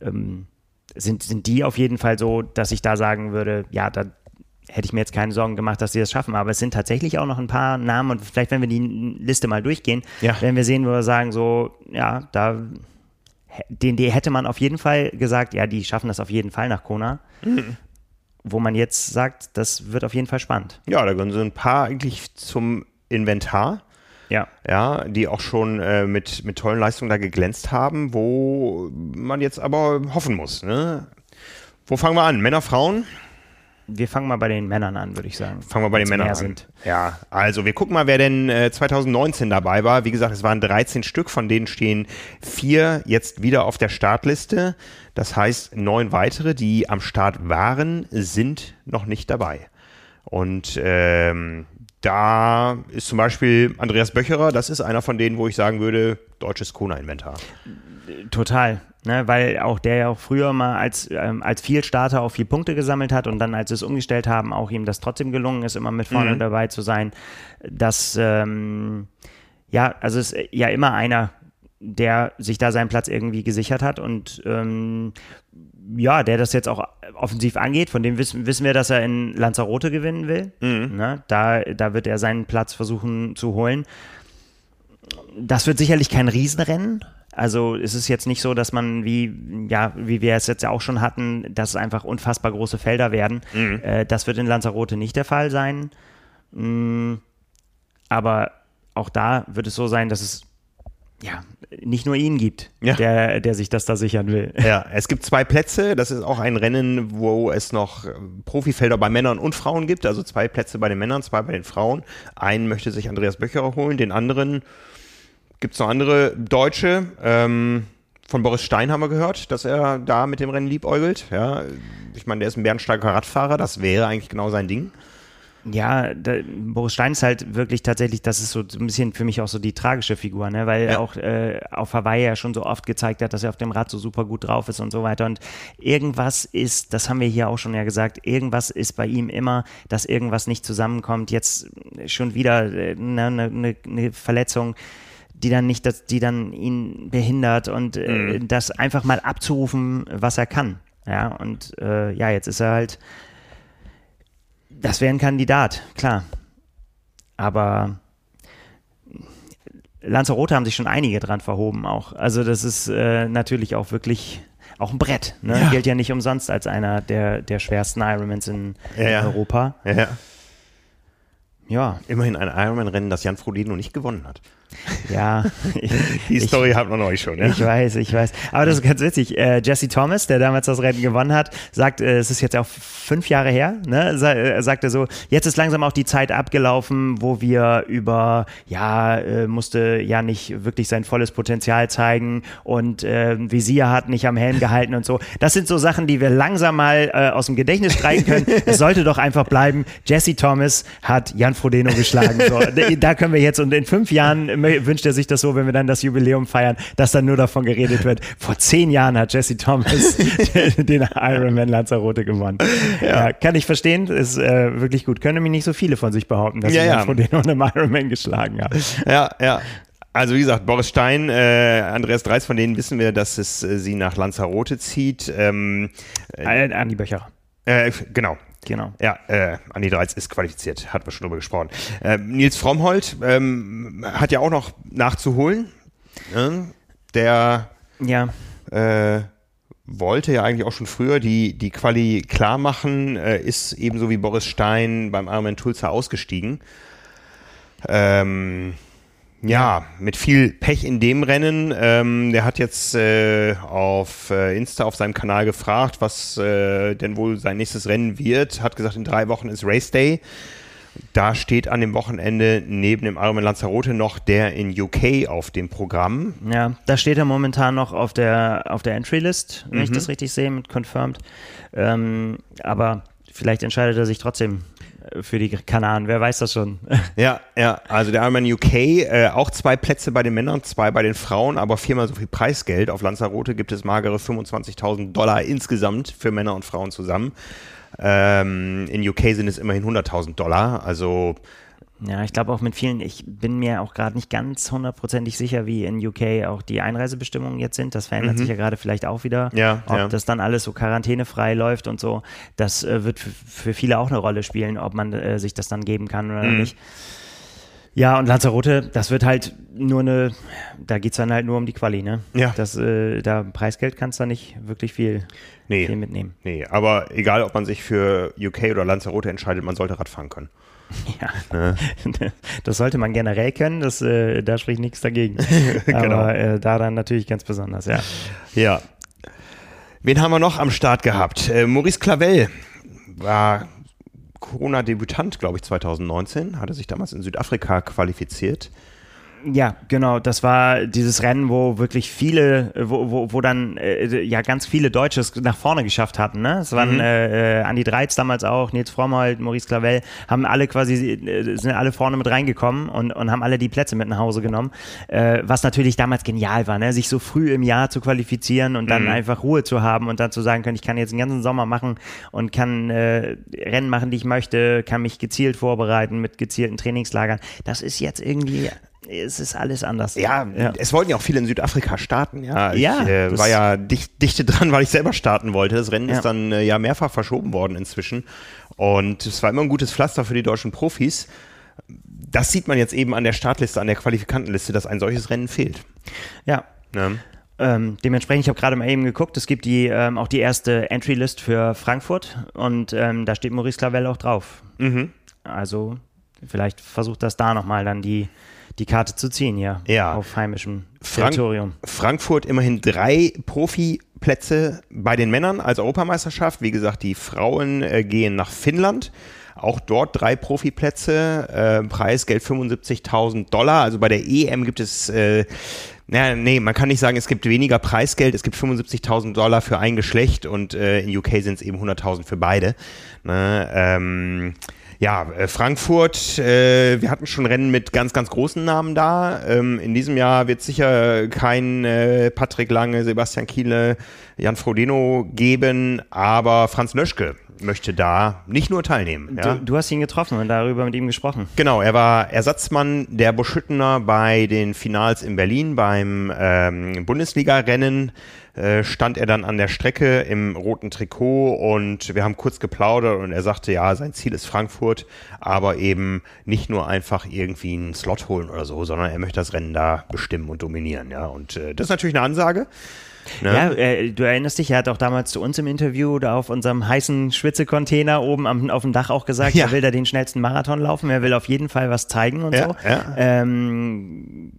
Speaker 2: ähm, sind, sind die auf jeden Fall so, dass ich da sagen würde, ja, da hätte ich mir jetzt keine Sorgen gemacht, dass sie das schaffen. Aber es sind tatsächlich auch noch ein paar Namen und vielleicht, wenn wir die Liste mal durchgehen, ja. werden wir sehen, wo wir sagen, so, ja, da, den, die hätte man auf jeden Fall gesagt, ja, die schaffen das auf jeden Fall nach Kona. Mhm. Wo man jetzt sagt, das wird auf jeden Fall spannend.
Speaker 1: Ja, da gehören so ein paar eigentlich zum Inventar.
Speaker 2: Ja.
Speaker 1: Ja, die auch schon äh, mit, mit tollen Leistungen da geglänzt haben, wo man jetzt aber hoffen muss. Ne? Wo fangen wir an? Männer, Frauen?
Speaker 2: Wir fangen mal bei den Männern an, würde ich sagen.
Speaker 1: Fangen wir bei den Männern an. Sind. Ja, also wir gucken mal, wer denn äh, 2019 dabei war. Wie gesagt, es waren 13 Stück, von denen stehen vier jetzt wieder auf der Startliste. Das heißt, neun weitere, die am Start waren, sind noch nicht dabei. Und ähm, da ist zum Beispiel Andreas Böcherer, das ist einer von denen, wo ich sagen würde, deutsches Kona-Inventar.
Speaker 2: Total. Ne, weil auch der ja auch früher mal als, ähm, als Vielstarter auch vier Punkte gesammelt hat und dann, als sie es umgestellt haben, auch ihm das trotzdem gelungen ist, immer mit vorne mhm. dabei zu sein. Dass, ähm, ja, also es ist ja immer einer, der sich da seinen Platz irgendwie gesichert hat und ähm, ja, der das jetzt auch offensiv angeht, von dem wissen, wissen wir, dass er in Lanzarote gewinnen will. Mhm. Ne, da, da wird er seinen Platz versuchen zu holen. Das wird sicherlich kein Riesenrennen, also es ist jetzt nicht so, dass man wie, ja, wie wir es jetzt ja auch schon hatten, dass es einfach unfassbar große Felder werden. Mhm. Äh, das wird in Lanzarote nicht der Fall sein. Mhm. Aber auch da wird es so sein, dass es ja, nicht nur ihn gibt, ja. der, der sich das da sichern will.
Speaker 1: Ja, es gibt zwei Plätze. Das ist auch ein Rennen, wo es noch Profifelder bei Männern und Frauen gibt. Also zwei Plätze bei den Männern, zwei bei den Frauen. Einen möchte sich Andreas Böcherer holen, den anderen Gibt es noch andere Deutsche? Ähm, von Boris Stein haben wir gehört, dass er da mit dem Rennen liebäugelt. Ja, ich meine, der ist ein bärenstarker Radfahrer, das wäre eigentlich genau sein Ding.
Speaker 2: Ja, der, Boris Stein ist halt wirklich tatsächlich, das ist so ein bisschen für mich auch so die tragische Figur, ne? weil ja. er auch äh, auf Hawaii ja schon so oft gezeigt hat, dass er auf dem Rad so super gut drauf ist und so weiter. Und irgendwas ist, das haben wir hier auch schon ja gesagt, irgendwas ist bei ihm immer, dass irgendwas nicht zusammenkommt. Jetzt schon wieder eine, eine, eine ne Verletzung die dann nicht, dass die dann ihn behindert und äh, mhm. das einfach mal abzurufen, was er kann. Ja, und äh, ja, jetzt ist er halt, das wäre ein Kandidat, klar. Aber Lanzarote haben sich schon einige dran verhoben auch. Also das ist äh, natürlich auch wirklich auch ein Brett. Ne? Ja. Gilt ja nicht umsonst als einer der, der schwersten Ironmans in, ja, in Europa.
Speaker 1: Ja. ja. Immerhin ein Ironman-Rennen, das Jan Frodeno nicht gewonnen hat.
Speaker 2: Ja.
Speaker 1: Die Story hat man euch schon, ja?
Speaker 2: Ich weiß, ich weiß. Aber das ist ganz witzig. Äh, Jesse Thomas, der damals das Rennen gewonnen hat, sagt, äh, es ist jetzt auch fünf Jahre her, ne? Sa äh, sagte so, jetzt ist langsam auch die Zeit abgelaufen, wo wir über, ja, äh, musste ja nicht wirklich sein volles Potenzial zeigen und äh, Visier hat nicht am Helm gehalten und so. Das sind so Sachen, die wir langsam mal äh, aus dem Gedächtnis streichen können. es sollte doch einfach bleiben, Jesse Thomas hat Jan Frodeno geschlagen. So, da können wir jetzt und in fünf Jahren wünscht er sich das so, wenn wir dann das Jubiläum feiern, dass dann nur davon geredet wird. Vor zehn Jahren hat Jesse Thomas den Ironman Lanzarote gewonnen. Ja. ja. kann ich verstehen, ist äh, wirklich gut. Können mich nicht so viele von sich behaupten, dass ja, sie ja. von denen und einem Ironman geschlagen haben.
Speaker 1: Ja, ja. Also wie gesagt, Boris Stein, äh, Andreas Dreis, von denen wissen wir, dass es äh, sie nach Lanzarote zieht. Ähm,
Speaker 2: äh, Andi Böcher.
Speaker 1: Äh, genau, Genau. Ja, äh, Andi Dreiz ist qualifiziert, hat man schon drüber gesprochen. Äh, Nils Frommholt ähm, hat ja auch noch nachzuholen. Ne? Der
Speaker 2: ja.
Speaker 1: äh, wollte ja eigentlich auch schon früher die, die Quali klar machen, äh, ist ebenso wie Boris Stein beim Ironman Tulsa ausgestiegen. Ähm, ja, mit viel Pech in dem Rennen. Ähm, der hat jetzt äh, auf äh, Insta auf seinem Kanal gefragt, was äh, denn wohl sein nächstes Rennen wird. Hat gesagt, in drei Wochen ist Race Day. Da steht an dem Wochenende neben dem Ironman Lanzarote noch der in UK auf dem Programm.
Speaker 2: Ja, da steht er momentan noch auf der, auf der Entry-List, wenn mhm. ich das richtig sehe, mit Confirmed. Ähm, aber vielleicht entscheidet er sich trotzdem für die Kanaren, wer weiß das schon.
Speaker 1: Ja, ja, also der Ironman UK, äh, auch zwei Plätze bei den Männern, zwei bei den Frauen, aber viermal so viel Preisgeld. Auf Lanzarote gibt es magere 25.000 Dollar insgesamt für Männer und Frauen zusammen. Ähm, in UK sind es immerhin 100.000 Dollar, also
Speaker 2: ja, ich glaube auch mit vielen, ich bin mir auch gerade nicht ganz hundertprozentig sicher, wie in UK auch die Einreisebestimmungen jetzt sind. Das verändert mhm. sich ja gerade vielleicht auch wieder.
Speaker 1: Ja,
Speaker 2: ob
Speaker 1: ja.
Speaker 2: das dann alles so quarantänefrei läuft und so. Das äh, wird für viele auch eine Rolle spielen, ob man äh, sich das dann geben kann oder mhm. nicht. Ja, und Lanzarote, das wird halt nur eine, da geht es dann halt nur um die Quali, ne?
Speaker 1: Ja.
Speaker 2: Das, äh, da Preisgeld kannst du nicht wirklich viel,
Speaker 1: nee.
Speaker 2: viel mitnehmen.
Speaker 1: Nee, aber egal, ob man sich für UK oder Lanzarote entscheidet, man sollte Radfahren können.
Speaker 2: Ja, das sollte man generell können, das, äh, da spricht nichts dagegen. genau. Aber äh, da dann natürlich ganz besonders, ja.
Speaker 1: Ja. Wen haben wir noch am Start gehabt? Äh, Maurice Clavel war Corona-Debütant, glaube ich, 2019, hatte sich damals in Südafrika qualifiziert.
Speaker 2: Ja, genau. Das war dieses Rennen, wo wirklich viele, wo, wo, wo dann äh, ja ganz viele Deutsche es nach vorne geschafft hatten. Ne? Es waren mhm. äh, Andi Dreiz damals auch, Nils Frommholt, Maurice Clavel, haben alle quasi, äh, sind alle vorne mit reingekommen und, und haben alle die Plätze mit nach Hause genommen. Äh, was natürlich damals genial war, ne? sich so früh im Jahr zu qualifizieren und dann mhm. einfach Ruhe zu haben und dann zu sagen können, ich kann jetzt den ganzen Sommer machen und kann äh, Rennen machen, die ich möchte, kann mich gezielt vorbereiten mit gezielten Trainingslagern. Das ist jetzt irgendwie es ist alles anders.
Speaker 1: Ja, ja, es wollten ja auch viele in Südafrika starten. Ja, ich ja, äh, war ja dicht, dichte dran, weil ich selber starten wollte. Das Rennen ja. ist dann äh, ja mehrfach verschoben worden inzwischen. Und es war immer ein gutes Pflaster für die deutschen Profis. Das sieht man jetzt eben an der Startliste, an der Qualifikantenliste, dass ein solches Rennen fehlt.
Speaker 2: Ja. ja. Ähm, dementsprechend, ich habe gerade mal eben geguckt, es gibt die, ähm, auch die erste Entry-List für Frankfurt und ähm, da steht Maurice Clavel auch drauf. Mhm. Also vielleicht versucht das da nochmal dann die die Karte zu ziehen, ja.
Speaker 1: Ja.
Speaker 2: Auf heimischem
Speaker 1: Frank
Speaker 2: Territorium.
Speaker 1: Frankfurt immerhin drei Profiplätze bei den Männern als Europameisterschaft. Wie gesagt, die Frauen äh, gehen nach Finnland. Auch dort drei Profiplätze, äh, Preisgeld 75.000 Dollar. Also bei der EM gibt es, äh, na, nee, man kann nicht sagen, es gibt weniger Preisgeld. Es gibt 75.000 Dollar für ein Geschlecht und äh, in UK sind es eben 100.000 für beide. Ne, ähm, ja, äh, Frankfurt, äh, wir hatten schon Rennen mit ganz, ganz großen Namen da. Ähm, in diesem Jahr wird sicher kein äh, Patrick Lange, Sebastian Kiele, Jan Frodeno geben, aber Franz Nöschke möchte da nicht nur teilnehmen.
Speaker 2: Ja? Du, du, hast ihn getroffen und darüber mit ihm gesprochen.
Speaker 1: Genau, er war Ersatzmann der Buschüttener bei den Finals in Berlin beim ähm, Bundesliga-Rennen. Äh, stand er dann an der Strecke im roten Trikot und wir haben kurz geplaudert und er sagte, ja, sein Ziel ist Frankfurt, aber eben nicht nur einfach irgendwie einen Slot holen oder so, sondern er möchte das Rennen da bestimmen und dominieren, ja. Und äh, das ist natürlich eine Ansage.
Speaker 2: Ne? Ja, äh, du erinnerst dich, er hat auch damals zu uns im Interview da auf unserem heißen Schwitzecontainer oben am, auf dem Dach auch gesagt, ja. er will da den schnellsten Marathon laufen, er will auf jeden Fall was zeigen und ja, so. Ja. Ähm,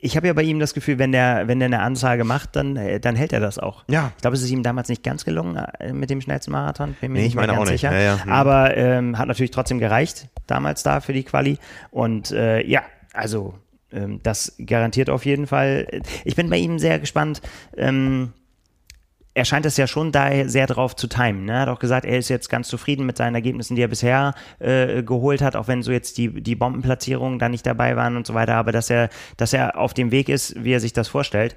Speaker 2: ich habe ja bei ihm das Gefühl, wenn der, wenn der eine Ansage macht, dann, äh, dann hält er das auch.
Speaker 1: Ja.
Speaker 2: Ich glaube, es ist ihm damals nicht ganz gelungen äh, mit dem schnellsten Marathon.
Speaker 1: Bin mir nee, ich meine auch nicht. Ja,
Speaker 2: ja. Hm. Aber ähm, hat natürlich trotzdem gereicht, damals da für die Quali. Und äh, ja, also ähm, das garantiert auf jeden Fall. Ich bin bei ihm sehr gespannt. Ähm, er scheint es ja schon da sehr drauf zu timen. Ne? Er hat auch gesagt, er ist jetzt ganz zufrieden mit seinen Ergebnissen, die er bisher äh, geholt hat, auch wenn so jetzt die, die Bombenplatzierungen da nicht dabei waren und so weiter, aber dass er, dass er auf dem Weg ist, wie er sich das vorstellt.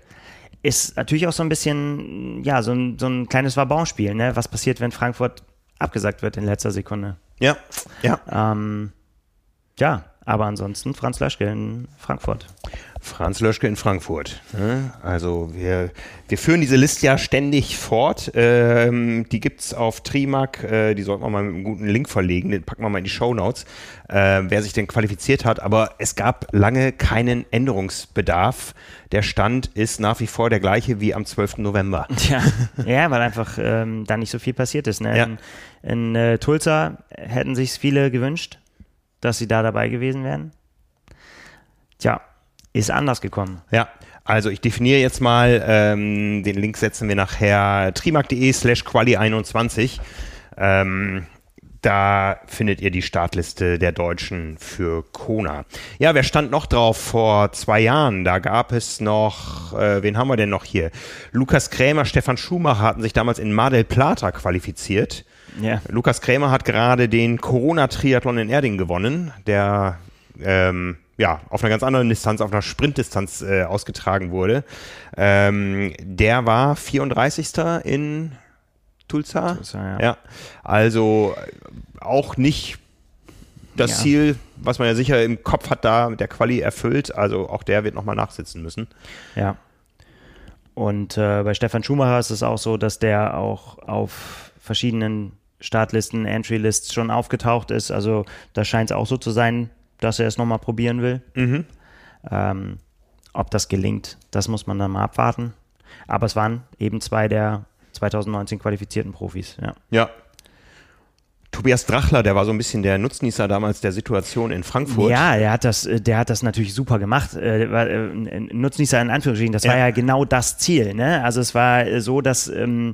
Speaker 2: Ist natürlich auch so ein bisschen, ja, so ein, so ein kleines Wabonspiel, ne? Was passiert, wenn Frankfurt abgesagt wird in letzter Sekunde?
Speaker 1: Ja,
Speaker 2: ja. Ähm, ja, aber ansonsten Franz Löschke in Frankfurt.
Speaker 1: Franz Löschke in Frankfurt. Ne? Also wir, wir führen diese Liste ja ständig fort. Ähm, die es auf Trimac. Äh, die sollten wir mal mit einem guten Link verlegen. Den packen wir mal in die Show Notes, äh, wer sich denn qualifiziert hat. Aber es gab lange keinen Änderungsbedarf. Der Stand ist nach wie vor der gleiche wie am 12. November.
Speaker 2: Ja, ja weil einfach ähm, da nicht so viel passiert ist. Ne?
Speaker 1: Ja.
Speaker 2: In, in äh, Tulsa hätten sich viele gewünscht dass sie da dabei gewesen wären? Tja, ist anders gekommen.
Speaker 1: Ja, also ich definiere jetzt mal, ähm, den Link setzen wir nachher trimark.de slash quali21. Ähm, da findet ihr die Startliste der Deutschen für Kona. Ja, wer stand noch drauf vor zwei Jahren? Da gab es noch, äh, wen haben wir denn noch hier? Lukas Krämer, Stefan Schumacher hatten sich damals in Mar del Plata qualifiziert.
Speaker 2: Ja.
Speaker 1: Lukas Krämer hat gerade den Corona-Triathlon in Erding gewonnen, der ähm, ja, auf einer ganz anderen Distanz, auf einer Sprintdistanz äh, ausgetragen wurde. Ähm, der war 34. in Tulsa.
Speaker 2: Tulsa ja.
Speaker 1: ja. Also auch nicht das ja. Ziel, was man ja sicher im Kopf hat, da mit der Quali erfüllt. Also auch der wird nochmal nachsitzen müssen.
Speaker 2: Ja. Und äh, bei Stefan Schumacher ist es auch so, dass der auch auf verschiedenen Startlisten, Entry-Lists schon aufgetaucht ist. Also da scheint es auch so zu sein, dass er es nochmal probieren will.
Speaker 1: Mhm.
Speaker 2: Ähm, ob das gelingt, das muss man dann mal abwarten. Aber es waren eben zwei der 2019 qualifizierten Profis. Ja.
Speaker 1: ja, Tobias Drachler, der war so ein bisschen der Nutznießer damals der Situation in Frankfurt.
Speaker 2: Ja, der hat das, äh, der hat das natürlich super gemacht. Äh, äh, Nutznießer in Anführungsstrichen, das ja. war ja genau das Ziel. Ne? Also es war so, dass, ähm,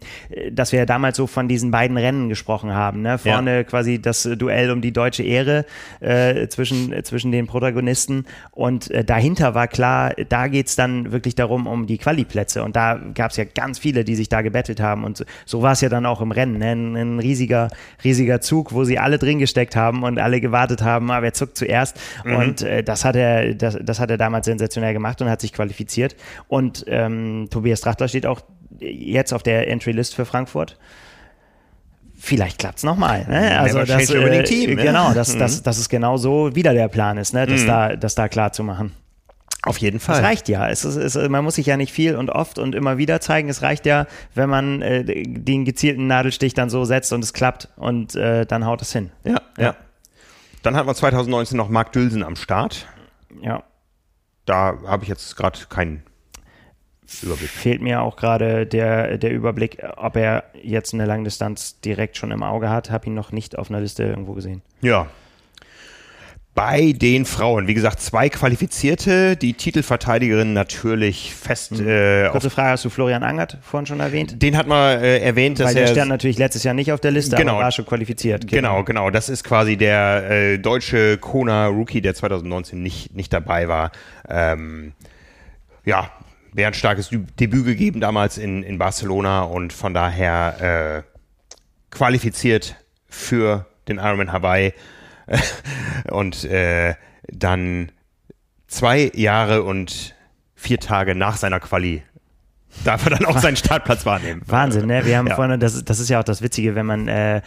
Speaker 2: dass wir damals so von diesen beiden Rennen gesprochen haben. Ne? Vorne ja. quasi das Duell um die deutsche Ehre äh, zwischen, zwischen den Protagonisten und äh, dahinter war klar, da geht's dann wirklich darum, um die Quali-Plätze und da gab's ja ganz viele, die sich da gebettelt haben und so, so war es ja dann auch im Rennen. Ne? Ein, ein riesiger, riesiger Zug, wo sie alle drin gesteckt haben und alle gewartet haben, aber er zuckt zuerst. Mhm. Und äh, das hat er, das, das hat er damals sensationell gemacht und hat sich qualifiziert. Und ähm, Tobias Trachtler steht auch jetzt auf der Entry-List für Frankfurt vielleicht klappt es nochmal. Ne?
Speaker 1: Also das, äh, Team,
Speaker 2: ne? genau, dass, mhm. dass, dass es genau so wieder der Plan ist, ne? das, mhm. da, das da klar zu machen.
Speaker 1: Auf jeden Fall.
Speaker 2: Es reicht ja. Es ist, es, man muss sich ja nicht viel und oft und immer wieder zeigen. Es reicht ja, wenn man äh, den gezielten Nadelstich dann so setzt und es klappt und äh, dann haut es hin.
Speaker 1: Ja, ja. Dann hatten wir 2019 noch Marc Dülsen am Start.
Speaker 2: Ja.
Speaker 1: Da habe ich jetzt gerade keinen Überblick.
Speaker 2: Fehlt mir auch gerade der, der Überblick, ob er jetzt eine Langdistanz direkt schon im Auge hat. Habe ihn noch nicht auf einer Liste irgendwo gesehen.
Speaker 1: Ja, bei den Frauen. Wie gesagt, zwei Qualifizierte, die Titelverteidigerin natürlich fest.
Speaker 2: Mhm. Äh, Kurze Frage, hast du Florian Angert vorhin schon erwähnt?
Speaker 1: Den hat man äh, erwähnt, dass
Speaker 2: Weil der stand natürlich letztes Jahr nicht auf der Liste,
Speaker 1: genau,
Speaker 2: aber war schon qualifiziert.
Speaker 1: Genau. genau, genau. Das ist quasi der äh, deutsche Kona-Rookie, der 2019 nicht, nicht dabei war. Ähm, ja, wäre ein starkes Debüt gegeben damals in, in Barcelona und von daher äh, qualifiziert für den Ironman Hawaii. und äh, dann zwei Jahre und vier Tage nach seiner Quali darf er dann auch seinen Startplatz wahrnehmen.
Speaker 2: Wahnsinn, ne? Wir haben ja. vorne, das, das ist ja auch das Witzige, wenn man, äh, äh,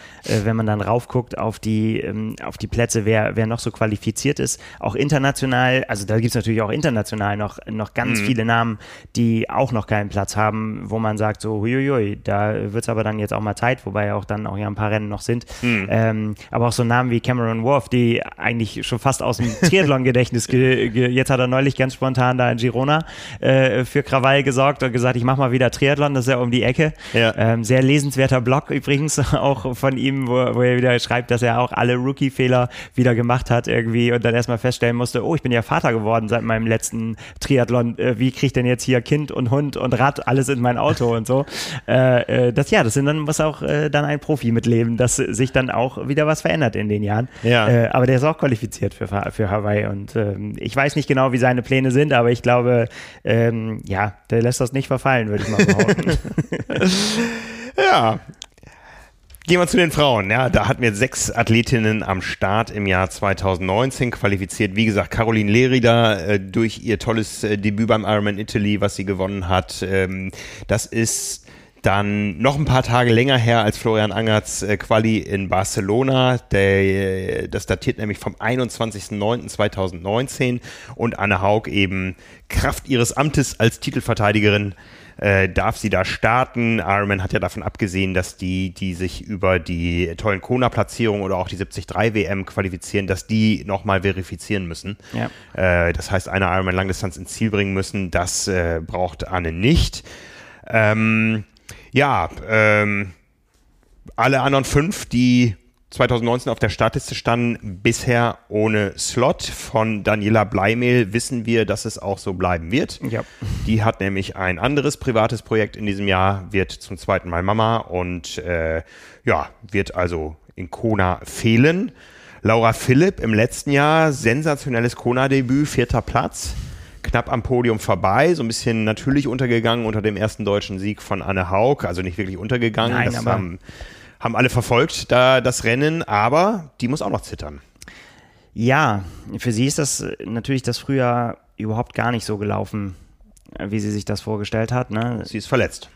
Speaker 2: wenn man dann raufguckt auf die, ähm, auf die Plätze, wer, wer noch so qualifiziert ist, auch international, also da gibt es natürlich auch international noch, noch ganz mhm. viele Namen, die auch noch keinen Platz haben, wo man sagt, so, huiuiui, da wird es aber dann jetzt auch mal Zeit, wobei auch dann auch ja ein paar Rennen noch sind. Mhm. Ähm, aber auch so Namen wie Cameron Worth, die eigentlich schon fast aus dem Triathlon-Gedächtnis, jetzt hat er neulich ganz spontan da in Girona äh, für Krawall gesorgt und gesagt, ich mache mal wieder Triathlon, das ist ja um die Ecke. Ja. Ähm, sehr lesenswerter Blog übrigens auch von ihm, wo, wo er wieder schreibt, dass er auch alle Rookie-Fehler wieder gemacht hat irgendwie und dann erstmal feststellen musste, oh, ich bin ja Vater geworden seit meinem letzten Triathlon. Äh, wie kriege ich denn jetzt hier Kind und Hund und Rad alles in mein Auto und so? Äh, äh, das ja, das sind dann muss auch äh, dann ein Profi mitleben, dass sich dann auch wieder was verändert in den Jahren. Ja. Äh, aber der ist auch qualifiziert für, für Hawaii und ähm, ich weiß nicht genau, wie seine Pläne sind, aber ich glaube, ähm, ja, der lässt das nicht verfallen, würde ich mal behaupten.
Speaker 1: ja. Gehen wir zu den Frauen. Ja, da hatten wir sechs Athletinnen am Start im Jahr 2019 qualifiziert. Wie gesagt, Caroline Lerida äh, durch ihr tolles äh, Debüt beim Ironman Italy, was sie gewonnen hat. Ähm, das ist dann noch ein paar Tage länger her als Florian Angerts äh, Quali in Barcelona. Der, das datiert nämlich vom 21.09.2019 und Anne Haug eben Kraft ihres Amtes als Titelverteidigerin äh, darf sie da starten. Ironman hat ja davon abgesehen, dass die, die sich über die tollen Kona-Platzierungen oder auch die 73 WM qualifizieren, dass die nochmal verifizieren müssen. Ja. Äh, das heißt, eine Ironman Langdistanz ins Ziel bringen müssen. Das äh, braucht Anne nicht. Ähm, ja, ähm, alle anderen fünf, die 2019 auf der Startliste standen, bisher ohne Slot. Von Daniela Bleimehl wissen wir, dass es auch so bleiben wird. Ja. Die hat nämlich ein anderes privates Projekt in diesem Jahr, wird zum zweiten Mal Mama und äh, ja, wird also in Kona fehlen. Laura Philipp im letzten Jahr, sensationelles Kona-Debüt, vierter Platz knapp am Podium vorbei, so ein bisschen natürlich untergegangen unter dem ersten deutschen Sieg von Anne Haug, also nicht wirklich untergegangen. Nein, das haben, haben alle verfolgt, da das Rennen, aber die muss auch noch zittern.
Speaker 2: Ja, für sie ist das natürlich das Frühjahr überhaupt gar nicht so gelaufen, wie sie sich das vorgestellt hat. Ne?
Speaker 1: Sie ist verletzt.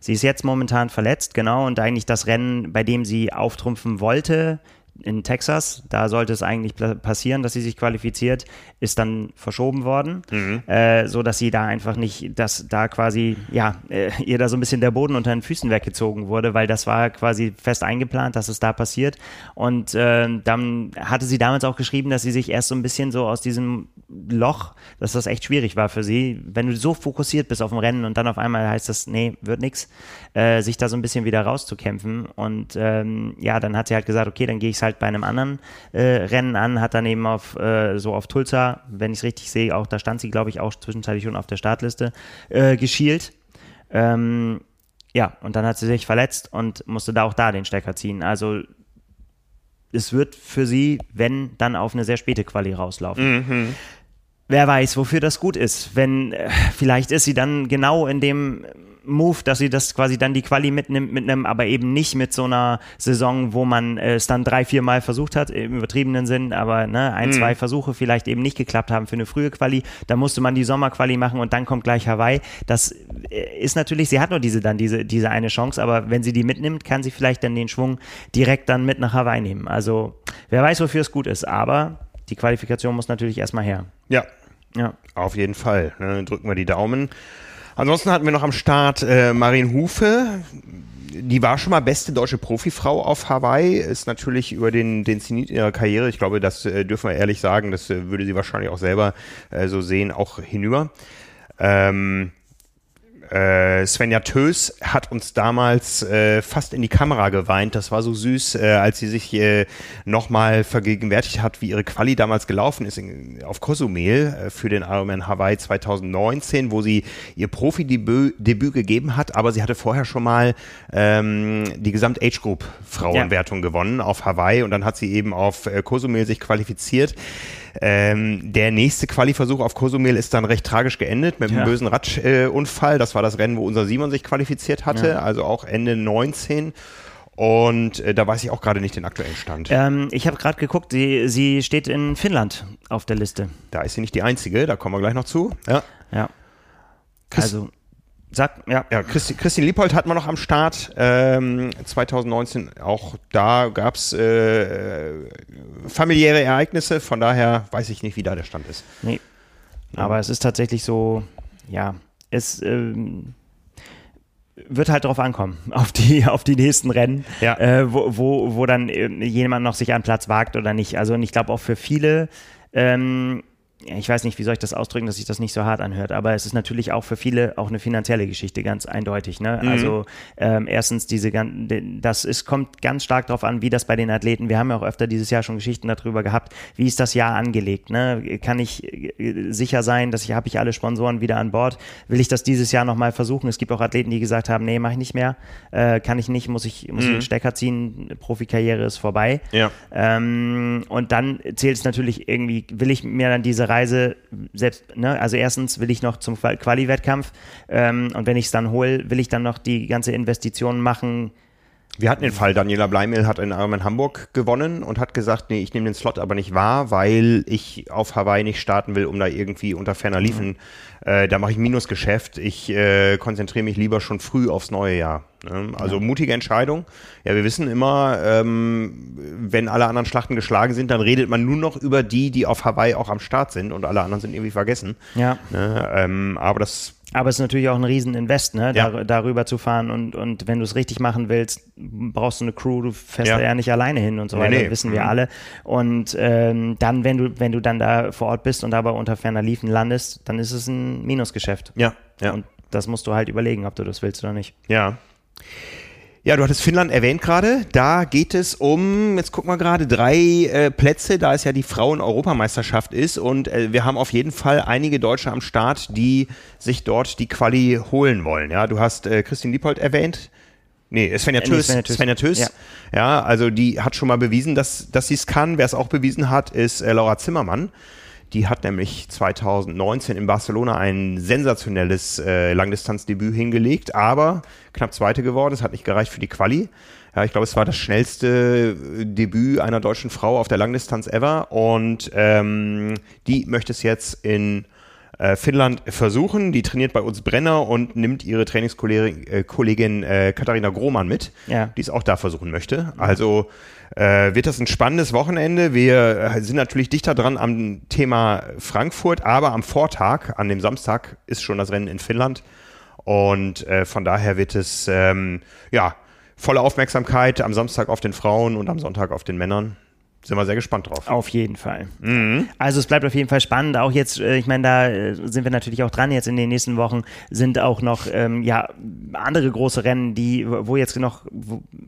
Speaker 2: Sie ist jetzt momentan verletzt, genau, und eigentlich das Rennen, bei dem sie auftrumpfen wollte, in Texas. Da sollte es eigentlich passieren, dass sie sich qualifiziert, ist dann verschoben worden, mhm. äh, so dass sie da einfach nicht, dass da quasi, ja, äh, ihr da so ein bisschen der Boden unter den Füßen weggezogen wurde, weil das war quasi fest eingeplant, dass es da passiert. Und äh, dann hatte sie damals auch geschrieben, dass sie sich erst so ein bisschen so aus diesem Loch, dass das echt schwierig war für sie, wenn du so fokussiert bist auf dem Rennen und dann auf einmal heißt das, nee, wird nichts, äh, sich da so ein bisschen wieder rauszukämpfen. Und ähm, ja, dann hat sie halt gesagt, okay, dann gehe ich halt halt bei einem anderen äh, Rennen an, hat dann eben auf äh, so auf Tulsa, wenn ich es richtig sehe, auch da stand sie, glaube ich, auch zwischenzeitlich schon auf der Startliste, äh, geschielt. Ähm, ja, und dann hat sie sich verletzt und musste da auch da den Stecker ziehen. Also es wird für sie, wenn, dann auf eine sehr späte Quali rauslaufen. Mhm. Wer weiß, wofür das gut ist. Wenn, äh, vielleicht ist sie dann genau in dem Move, dass sie das quasi dann die Quali mitnimmt, mit einem, aber eben nicht mit so einer Saison, wo man äh, es dann drei, vier Mal versucht hat, im übertriebenen Sinn, aber ne, ein, mhm. zwei Versuche vielleicht eben nicht geklappt haben für eine frühe Quali. Da musste man die Sommerquali machen und dann kommt gleich Hawaii. Das äh, ist natürlich, sie hat nur diese dann diese, diese eine Chance, aber wenn sie die mitnimmt, kann sie vielleicht dann den Schwung direkt dann mit nach Hawaii nehmen. Also wer weiß, wofür es gut ist, aber die Qualifikation muss natürlich erstmal her.
Speaker 1: Ja. Ja. Auf jeden Fall. Ne, drücken wir die Daumen. Ansonsten hatten wir noch am Start äh, Marin Hufe. Die war schon mal beste deutsche Profifrau auf Hawaii, ist natürlich über den, den Zenit ihrer Karriere, ich glaube, das äh, dürfen wir ehrlich sagen, das äh, würde sie wahrscheinlich auch selber äh, so sehen, auch hinüber. Ähm, äh, Svenja Tös hat uns damals äh, fast in die Kamera geweint. Das war so süß, äh, als sie sich äh, nochmal vergegenwärtigt hat, wie ihre Quali damals gelaufen ist in, auf Cozumel äh, für den Ironman Hawaii 2019, wo sie ihr Profi-Debüt Debüt gegeben hat, aber sie hatte vorher schon mal ähm, die Gesamt-Age-Group Frauenwertung ja. gewonnen auf Hawaii und dann hat sie eben auf äh, Cozumel sich qualifiziert. Ähm, der nächste Quali-Versuch auf Cozumel ist dann recht tragisch geendet mit einem ja. bösen Radunfall. Äh, das war das Rennen, wo unser Simon sich qualifiziert hatte, ja. also auch Ende 19. Und äh, da weiß ich auch gerade nicht den aktuellen Stand.
Speaker 2: Ähm, ich habe gerade geguckt, sie, sie steht in Finnland auf der Liste.
Speaker 1: Da ist sie nicht die einzige, da kommen wir gleich noch zu. Ja.
Speaker 2: Ja. Chris also
Speaker 1: Sag, ja. Ja, Christi, Christine Liebold hat man noch am Start. Ähm, 2019 auch da gab es äh, familiäre Ereignisse, von daher weiß ich nicht, wie da der Stand ist.
Speaker 2: Nee. Aber es ist tatsächlich so, ja, es ähm, wird halt drauf ankommen, auf die, auf die nächsten Rennen, ja. äh, wo, wo, wo dann äh, jemand noch sich einen Platz wagt oder nicht. Also und ich glaube auch für viele ähm, ich weiß nicht, wie soll ich das ausdrücken, dass sich das nicht so hart anhört, aber es ist natürlich auch für viele auch eine finanzielle Geschichte, ganz eindeutig. Ne? Mhm. Also ähm, erstens, diese das ist, kommt ganz stark darauf an, wie das bei den Athleten, wir haben ja auch öfter dieses Jahr schon Geschichten darüber gehabt, wie ist das Jahr angelegt? Ne? Kann ich äh, sicher sein, dass ich, habe ich alle Sponsoren wieder an Bord? Will ich das dieses Jahr nochmal versuchen? Es gibt auch Athleten, die gesagt haben, nee, mache ich nicht mehr, äh, kann ich nicht, muss ich, muss mhm. ich einen Stecker ziehen, Profikarriere ist vorbei. Ja. Ähm, und dann zählt es natürlich irgendwie, will ich mir dann diese Reise selbst, ne, also erstens will ich noch zum Quali-Wettkampf ähm, und wenn ich es dann hole, will ich dann noch die ganze Investition machen.
Speaker 1: Wir hatten den Fall, Daniela Bleimel hat in Ironman Hamburg gewonnen und hat gesagt, nee, ich nehme den Slot aber nicht wahr, weil ich auf Hawaii nicht starten will, um da irgendwie unter ferner Liefen, mhm. äh, da mache ich Minusgeschäft. Ich äh, konzentriere mich lieber schon früh aufs neue Jahr. Ne? Also ja. mutige Entscheidung. Ja, wir wissen immer, ähm, wenn alle anderen Schlachten geschlagen sind, dann redet man nur noch über die, die auf Hawaii auch am Start sind und alle anderen sind irgendwie vergessen. Ja. Ne? Ähm, aber das
Speaker 2: aber es ist natürlich auch ein Rieseninvest, ne? Ja. Dar darüber zu fahren und, und wenn du es richtig machen willst, brauchst du eine Crew, du fährst ja. da ja nicht alleine hin und so weiter, nee, nee. wissen wir mhm. alle. Und ähm, dann, wenn du, wenn du dann da vor Ort bist und aber unter ferner Liefen landest, dann ist es ein Minusgeschäft.
Speaker 1: Ja, ja.
Speaker 2: Und das musst du halt überlegen, ob du das willst oder nicht.
Speaker 1: Ja. Ja, du hattest Finnland erwähnt gerade. Da geht es um, jetzt gucken wir gerade, drei äh, Plätze, da es ja die Frauen-Europameisterschaft ist. Und äh, wir haben auf jeden Fall einige Deutsche am Start, die sich dort die Quali holen wollen. Ja, du hast äh, Christine Diepold erwähnt. Nee, Svenja Tös. Svenja Tös. Svenja Tös. Ja. ja. also die hat schon mal bewiesen, dass, dass sie es kann. Wer es auch bewiesen hat, ist äh, Laura Zimmermann. Die hat nämlich 2019 in Barcelona ein sensationelles äh, Langdistanzdebüt hingelegt, aber knapp Zweite geworden. Es hat nicht gereicht für die Quali. Ja, ich glaube, es war das schnellste äh, Debüt einer deutschen Frau auf der Langdistanz ever. Und ähm, die möchte es jetzt in äh, Finnland versuchen. Die trainiert bei uns Brenner und nimmt ihre Trainingskollegin äh, Katharina Grohmann mit, ja. die es auch da versuchen möchte. Also äh, wird das ein spannendes Wochenende. Wir äh, sind natürlich dichter dran am Thema Frankfurt, aber am Vortag, an dem Samstag, ist schon das Rennen in Finnland. Und äh, von daher wird es ähm, ja volle Aufmerksamkeit am Samstag auf den Frauen und am Sonntag auf den Männern sind wir sehr gespannt drauf.
Speaker 2: Auf jeden Fall. Mhm. Also es bleibt auf jeden Fall spannend. Auch jetzt, äh, ich meine, da äh, sind wir natürlich auch dran. Jetzt in den nächsten Wochen sind auch noch ähm, ja andere große Rennen, die wo jetzt noch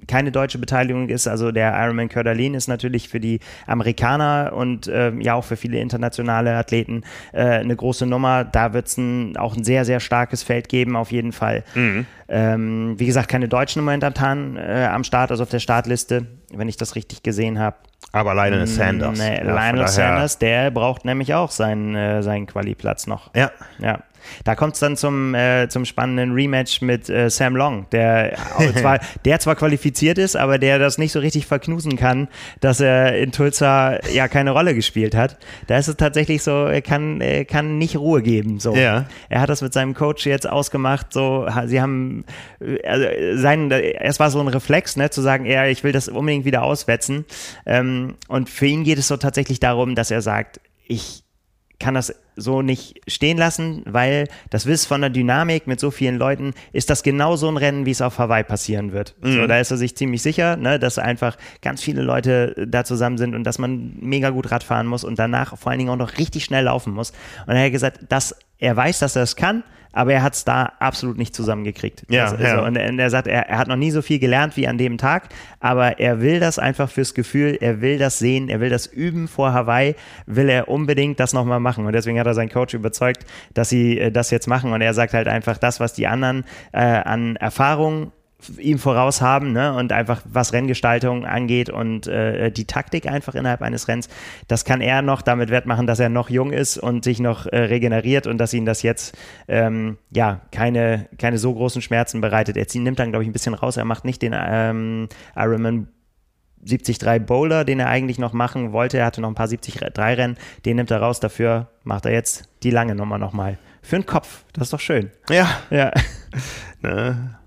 Speaker 2: keine deutsche Beteiligung ist. Also der Ironman d'Alene ist natürlich für die Amerikaner und ähm, ja auch für viele internationale Athleten äh, eine große Nummer. Da wird es auch ein sehr sehr starkes Feld geben auf jeden Fall. Mhm. Ähm, wie gesagt, keine Deutschen momentan äh, am Start, also auf der Startliste, wenn ich das richtig gesehen habe.
Speaker 1: Aber Lionel mm, Sanders.
Speaker 2: Nee, ja, Lionel Sanders, der braucht nämlich auch seinen, äh, seinen Quali-Platz noch.
Speaker 1: Ja.
Speaker 2: Ja. Da kommt es dann zum, äh, zum spannenden Rematch mit äh, Sam Long, der zwar, der zwar qualifiziert ist, aber der das nicht so richtig verknusen kann, dass er in Tulsa ja keine Rolle gespielt hat. Da ist es tatsächlich so, er kann, er kann nicht Ruhe geben. So. Ja. Er hat das mit seinem Coach jetzt ausgemacht. So, sie haben also sein, es war so ein Reflex, ne, zu sagen, er, ich will das unbedingt wieder auswetzen. Ähm, und für ihn geht es so tatsächlich darum, dass er sagt, ich kann das so nicht stehen lassen, weil das wisst von der Dynamik mit so vielen Leuten ist das genau so ein Rennen, wie es auf Hawaii passieren wird. Mhm. So, da ist er sich ziemlich sicher, ne, dass einfach ganz viele Leute da zusammen sind und dass man mega gut Rad fahren muss und danach vor allen Dingen auch noch richtig schnell laufen muss. Und er hat gesagt, dass er weiß, dass er es kann, aber er hat es da absolut nicht zusammengekriegt. Ja, also, ja. Und, er, und er sagt, er, er, hat noch nie so viel gelernt wie an dem Tag, aber er will das einfach fürs Gefühl, er will das sehen, er will das üben vor Hawaii, will er unbedingt das nochmal machen. Und deswegen hat er seinen Coach überzeugt, dass sie äh, das jetzt machen. Und er sagt halt einfach, das, was die anderen äh, an Erfahrung ihm voraus haben ne? und einfach was Renngestaltung angeht und äh, die Taktik einfach innerhalb eines Renns, das kann er noch damit wettmachen, dass er noch jung ist und sich noch äh, regeneriert und dass ihn das jetzt ähm, ja keine, keine so großen Schmerzen bereitet. Er zieht, nimmt dann, glaube ich, ein bisschen raus. Er macht nicht den ähm, Ironman 73 Boulder, den er eigentlich noch machen wollte. Er hatte noch ein paar 73 Rennen, den nimmt er raus. Dafür macht er jetzt die lange Nummer nochmal. Für den Kopf, das ist doch schön.
Speaker 1: Ja. Ja. ne?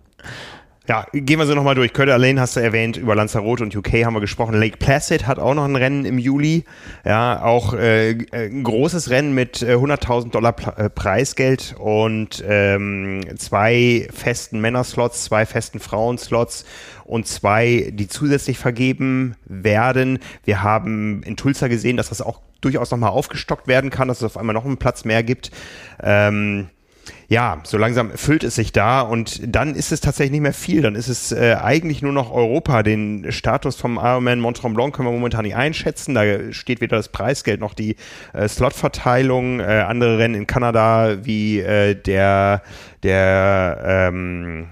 Speaker 1: Ja, gehen wir so nochmal durch. Köder Lane hast du erwähnt, über Lanzarote und UK haben wir gesprochen. Lake Placid hat auch noch ein Rennen im Juli. Ja, auch äh, äh ein großes Rennen mit äh, 100.000 Dollar Pla äh, Preisgeld und ähm, zwei festen Männerslots, zwei festen Frauenslots und zwei, die zusätzlich vergeben werden. Wir haben in Tulsa gesehen, dass das auch durchaus nochmal aufgestockt werden kann, dass es auf einmal noch einen Platz mehr gibt. Ähm, ja, so langsam füllt es sich da und dann ist es tatsächlich nicht mehr viel. Dann ist es äh, eigentlich nur noch Europa. Den Status vom Ironman Mont Tremblant können wir momentan nicht einschätzen. Da steht weder das Preisgeld noch die äh, Slotverteilung. Äh, andere Rennen in Kanada wie äh, der der ähm,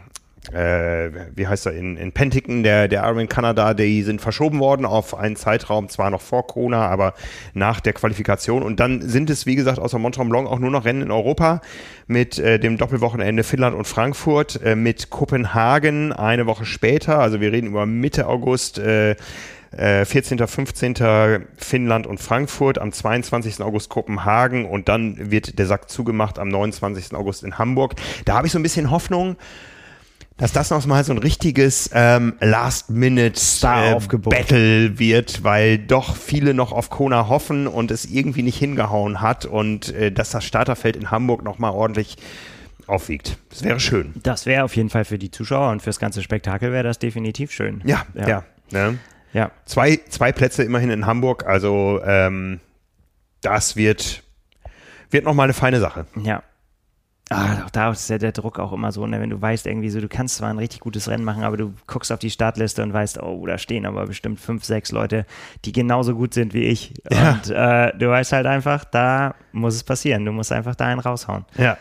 Speaker 1: äh, wie heißt er, in, in Penticton, der, der Ironman Kanada, die sind verschoben worden auf einen Zeitraum, zwar noch vor Corona, aber nach der Qualifikation. Und dann sind es, wie gesagt, außer Mont Tremblant auch nur noch Rennen in Europa mit äh, dem Doppelwochenende Finnland und Frankfurt, äh, mit Kopenhagen eine Woche später, also wir reden über Mitte August, äh, 14., äh, 15. Finnland und Frankfurt, am 22. August Kopenhagen und dann wird der Sack zugemacht am 29. August in Hamburg. Da habe ich so ein bisschen Hoffnung, dass das noch mal so ein richtiges ähm, Last-Minute-Battle äh, wird, weil doch viele noch auf Kona hoffen und es irgendwie nicht hingehauen hat und äh, dass das Starterfeld in Hamburg noch mal ordentlich aufwiegt. Das wäre schön.
Speaker 2: Das wäre auf jeden Fall für die Zuschauer und fürs ganze Spektakel wäre das definitiv schön.
Speaker 1: Ja, ja. ja, ne? ja. Zwei, zwei Plätze immerhin in Hamburg, also ähm, das wird, wird noch mal eine feine Sache.
Speaker 2: Ja. Ah, da ist ja der Druck auch immer so, ne? wenn du weißt irgendwie so, du kannst zwar ein richtig gutes Rennen machen, aber du guckst auf die Startliste und weißt, oh, da stehen aber bestimmt fünf, sechs Leute, die genauso gut sind wie ich. Ja. Und äh, du weißt halt einfach, da muss es passieren. Du musst einfach da einen raushauen.
Speaker 1: Ja.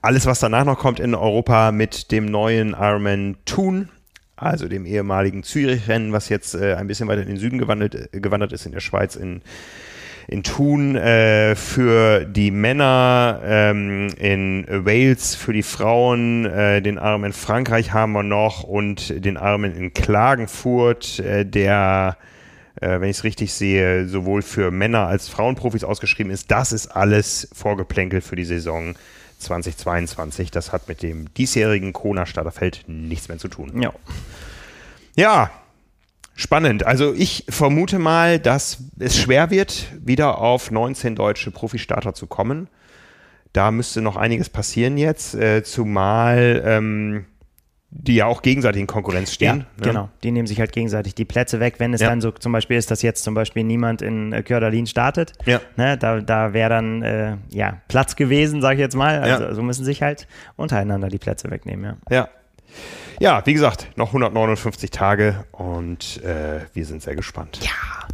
Speaker 1: Alles, was danach noch kommt in Europa mit dem neuen Ironman Thun, also dem ehemaligen Zürich-Rennen, was jetzt äh, ein bisschen weiter in den Süden gewandert, äh, gewandert ist, in der Schweiz, in in Thun äh, für die Männer, ähm, in Wales für die Frauen, äh, den Arm in Frankreich haben wir noch und den Armen in Klagenfurt, äh, der äh, wenn ich es richtig sehe, sowohl für Männer als Frauenprofis ausgeschrieben ist. Das ist alles Vorgeplänkel für die Saison 2022. Das hat mit dem diesjährigen Kona-Starterfeld nichts mehr zu tun.
Speaker 2: Ja.
Speaker 1: Ja, Spannend. Also ich vermute mal, dass es schwer wird, wieder auf 19 deutsche Profistarter zu kommen. Da müsste noch einiges passieren jetzt, äh, zumal ähm, die ja auch gegenseitig in Konkurrenz stehen. Ja,
Speaker 2: ne? genau. Die nehmen sich halt gegenseitig die Plätze weg. Wenn es ja. dann so zum Beispiel ist, dass jetzt zum Beispiel niemand in äh, Kördalin startet,
Speaker 1: ja.
Speaker 2: ne, da, da wäre dann äh, ja, Platz gewesen, sage ich jetzt mal. Also, ja. so müssen sich halt untereinander die Plätze wegnehmen. Ja.
Speaker 1: ja. Ja, wie gesagt, noch 159 Tage und äh, wir sind sehr gespannt.
Speaker 2: Ja.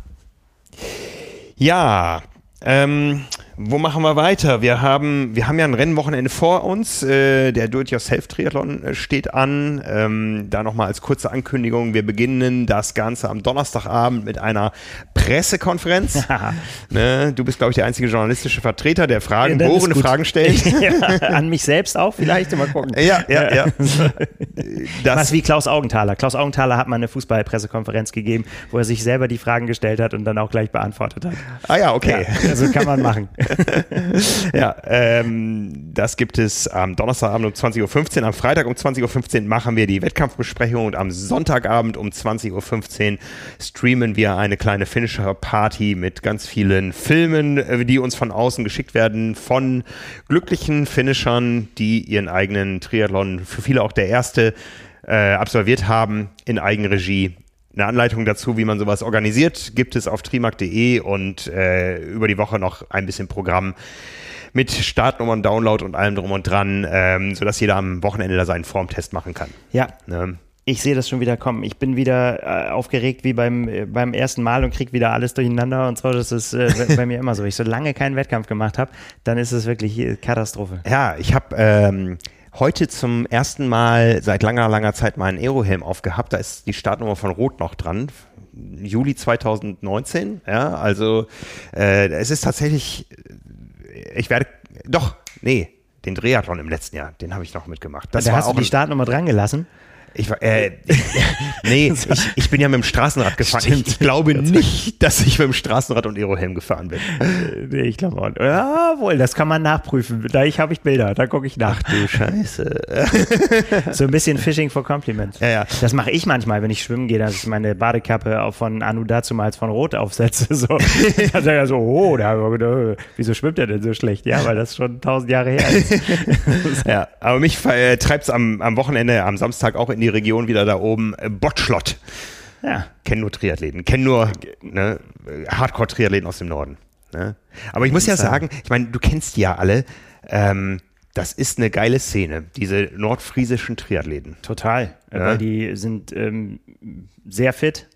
Speaker 1: Ja, ähm, wo machen wir weiter? Wir haben, wir haben ja ein Rennwochenende vor uns. Äh, der Do-it-yourself-Triathlon äh, steht an. Ähm, da nochmal als kurze Ankündigung. Wir beginnen das Ganze am Donnerstagabend mit einer Pressekonferenz. ne? Du bist, glaube ich, der einzige journalistische Vertreter, der Fragen, ja, bohrende Fragen stellt.
Speaker 2: ja, an mich selbst auch vielleicht. Mal gucken.
Speaker 1: Ja, ja, ja.
Speaker 2: das Was wie Klaus Augenthaler. Klaus Augenthaler hat mal eine Fußballpressekonferenz gegeben, wo er sich selber die Fragen gestellt hat und dann auch gleich beantwortet hat.
Speaker 1: Ah ja, okay.
Speaker 2: Ja, also kann man machen.
Speaker 1: ja, ähm, das gibt es am Donnerstagabend um 20.15 Uhr. Am Freitag um 20.15 Uhr machen wir die Wettkampfbesprechung und am Sonntagabend um 20.15 Uhr streamen wir eine kleine Finisher-Party mit ganz vielen Filmen, äh, die uns von außen geschickt werden von glücklichen Finishern, die ihren eigenen Triathlon, für viele auch der erste, äh, absolviert haben in Eigenregie eine Anleitung dazu, wie man sowas organisiert, gibt es auf trimark.de und äh, über die Woche noch ein bisschen Programm mit Startnummern, Download und allem drum und dran, ähm, sodass jeder am Wochenende da seinen Formtest machen kann.
Speaker 2: Ja. Ne? Ich sehe das schon wieder kommen. Ich bin wieder äh, aufgeregt wie beim, äh, beim ersten Mal und kriege wieder alles durcheinander und so. Das ist äh, bei mir immer so. Ich so lange keinen Wettkampf gemacht habe, dann ist es wirklich äh, Katastrophe.
Speaker 1: Ja, ich habe ähm, heute zum ersten Mal seit langer, langer Zeit meinen Aerohelm aufgehabt. Da ist die Startnummer von Rot noch dran. Juli 2019. Ja, also äh, es ist tatsächlich, ich werde, doch, nee, den Triathlon im letzten Jahr, den habe ich noch mitgemacht.
Speaker 2: Das da hast du die Startnummer dran gelassen?
Speaker 1: Ich, äh, nee, ich, ich, bin ja mit dem Straßenrad gefahren. Stimmt. Ich, ich glaube nicht, dass ich mit dem Straßenrad und Aerohelm gefahren bin.
Speaker 2: Nee, ich glaube auch. Jawohl, das kann man nachprüfen. Da ich habe ich Bilder, da gucke ich nach.
Speaker 1: Ach du Scheiße.
Speaker 2: so ein bisschen Fishing for Compliments.
Speaker 1: Ja, ja.
Speaker 2: Das mache ich manchmal, wenn ich schwimmen gehe, dass ich meine Badekappe auch von Anu dazu mal von Rot aufsetze. So. dann sagt er so, oh, da, wieso schwimmt er denn so schlecht? Ja, weil das schon tausend Jahre her ist.
Speaker 1: ja, aber mich äh, treibt es am, am Wochenende, am Samstag auch in die Region wieder da oben, äh, Botschlott. Ja. Kennen nur Triathleten, kennen nur ne, Hardcore-Triathleten aus dem Norden. Ne? Aber ich muss ja sagen, ich meine, du kennst die ja alle. Ähm, das ist eine geile Szene, diese nordfriesischen Triathleten.
Speaker 2: Total, ja? weil die sind ähm, sehr fit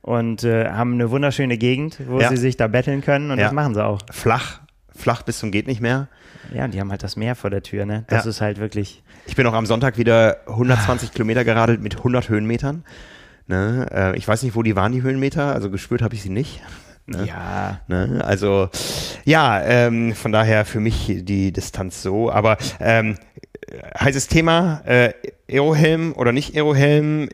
Speaker 2: und äh, haben eine wunderschöne Gegend, wo ja. sie sich da betteln können und ja. das machen sie auch.
Speaker 1: Flach, flach bis zum geht nicht mehr.
Speaker 2: Ja, die haben halt das Meer vor der Tür, ne? Das ist halt wirklich.
Speaker 1: Ich bin auch am Sonntag wieder 120 Kilometer geradelt mit 100 Höhenmetern. Ne? Äh, ich weiß nicht, wo die waren, die Höhenmeter, also gespürt habe ich sie nicht.
Speaker 2: Ne? Ja.
Speaker 1: Ne? Also, ja, ähm, von daher für mich die Distanz so. Aber ähm, heißes Thema, äh, Aerohelm oder nicht Aerohelm,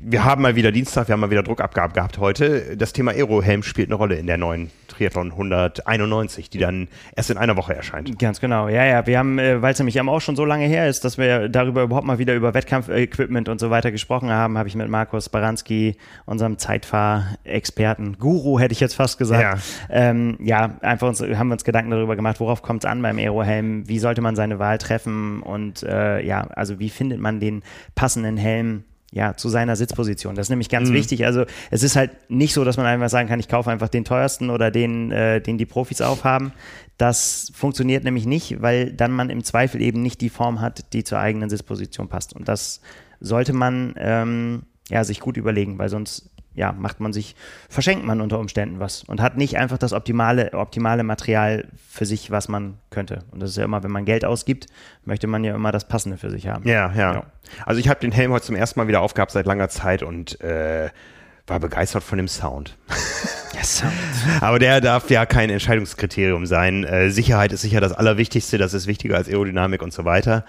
Speaker 1: wir haben mal wieder Dienstag, wir haben mal wieder Druckabgabe gehabt heute. Das Thema Aerohelm spielt eine Rolle in der neuen Triathlon 191, die dann erst in einer Woche erscheint.
Speaker 2: Ganz genau. Ja, ja, wir haben, äh, weil es nämlich auch schon so lange her ist, dass wir darüber überhaupt mal wieder über Wettkampfequipment und so weiter gesprochen haben, habe ich mit Markus Baranski, unserem Zeitfahrexperten, Guru hätte ich jetzt fast gesagt, ja, ähm, ja einfach uns, haben wir uns Gedanken darüber gemacht, worauf kommt es an beim Aerohelm, wie sollte man seine Wahl treffen und äh, ja, also wie findet man den passenden Helm ja, zu seiner Sitzposition. Das ist nämlich ganz mhm. wichtig. Also es ist halt nicht so, dass man einfach sagen kann, ich kaufe einfach den teuersten oder den, äh, den die Profis aufhaben. Das funktioniert nämlich nicht, weil dann man im Zweifel eben nicht die Form hat, die zur eigenen Sitzposition passt. Und das sollte man ähm, ja, sich gut überlegen, weil sonst ja, macht man sich, verschenkt man unter Umständen was und hat nicht einfach das optimale, optimale Material für sich, was man könnte. Und das ist ja immer, wenn man Geld ausgibt, möchte man ja immer das Passende für sich haben.
Speaker 1: Ja, ja. ja. Also ich habe den Helm heute zum ersten Mal wieder aufgehabt seit langer Zeit und äh, war begeistert von dem Sound.
Speaker 2: Ja, Sound.
Speaker 1: Aber der darf ja kein Entscheidungskriterium sein. Äh, Sicherheit ist sicher das Allerwichtigste, das ist wichtiger als Aerodynamik und so weiter.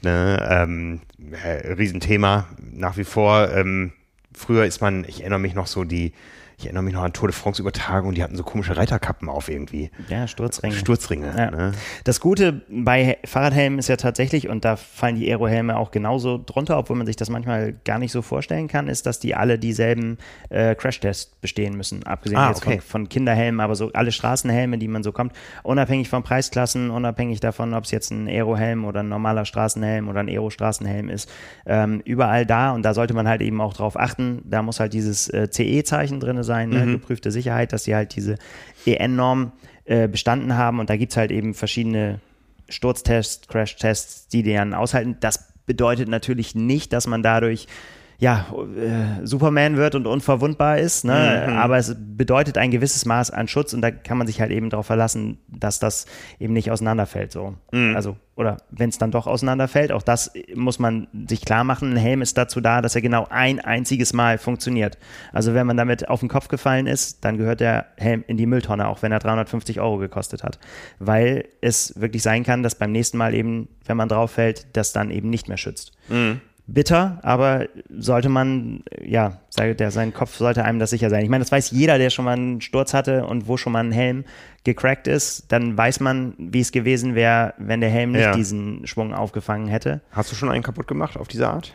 Speaker 1: Ne, ähm, äh, Riesenthema nach wie vor. Ähm, früher ist man, ich erinnere mich noch so, die, ich erinnere mich noch an Tour de France Übertragung, die hatten so komische Reiterkappen auf irgendwie.
Speaker 2: Ja, Sturzringe.
Speaker 1: Sturzringe. Ja. Ne?
Speaker 2: Das Gute bei Fahrradhelmen ist ja tatsächlich, und da fallen die Aerohelme auch genauso drunter, obwohl man sich das manchmal gar nicht so vorstellen kann, ist, dass die alle dieselben äh, Crashtests bestehen müssen. Abgesehen ah, jetzt okay. von, von, Kinderhelmen, aber so alle Straßenhelme, die man so kommt, unabhängig von Preisklassen, unabhängig davon, ob es jetzt ein Aerohelm oder ein normaler Straßenhelm oder ein Aero-Straßenhelm ist, ähm, überall da und da sollte man halt eben auch drauf achten, da muss halt dieses äh, CE-Zeichen drin sein ne? mhm. geprüfte Sicherheit, dass sie halt diese EN-Norm äh, bestanden haben. Und da gibt es halt eben verschiedene Sturztests, Crashtests, die die dann aushalten. Das bedeutet natürlich nicht, dass man dadurch ja, äh, Superman wird und unverwundbar ist, ne? Mhm. aber es bedeutet ein gewisses Maß an Schutz und da kann man sich halt eben darauf verlassen, dass das eben nicht auseinanderfällt. So. Mhm. Also, oder wenn es dann doch auseinanderfällt, auch das muss man sich klar machen. Ein Helm ist dazu da, dass er genau ein einziges Mal funktioniert. Also wenn man damit auf den Kopf gefallen ist, dann gehört der Helm in die Mülltonne, auch wenn er 350 Euro gekostet hat. Weil es wirklich sein kann, dass beim nächsten Mal eben, wenn man drauf fällt, das dann eben nicht mehr schützt. Mhm bitter, aber sollte man, ja, der, sein Kopf sollte einem das sicher sein. Ich meine, das weiß jeder, der schon mal einen Sturz hatte und wo schon mal ein Helm gecrackt ist, dann weiß man, wie es gewesen wäre, wenn der Helm nicht ja. diesen Schwung aufgefangen hätte.
Speaker 1: Hast du schon einen kaputt gemacht auf diese Art?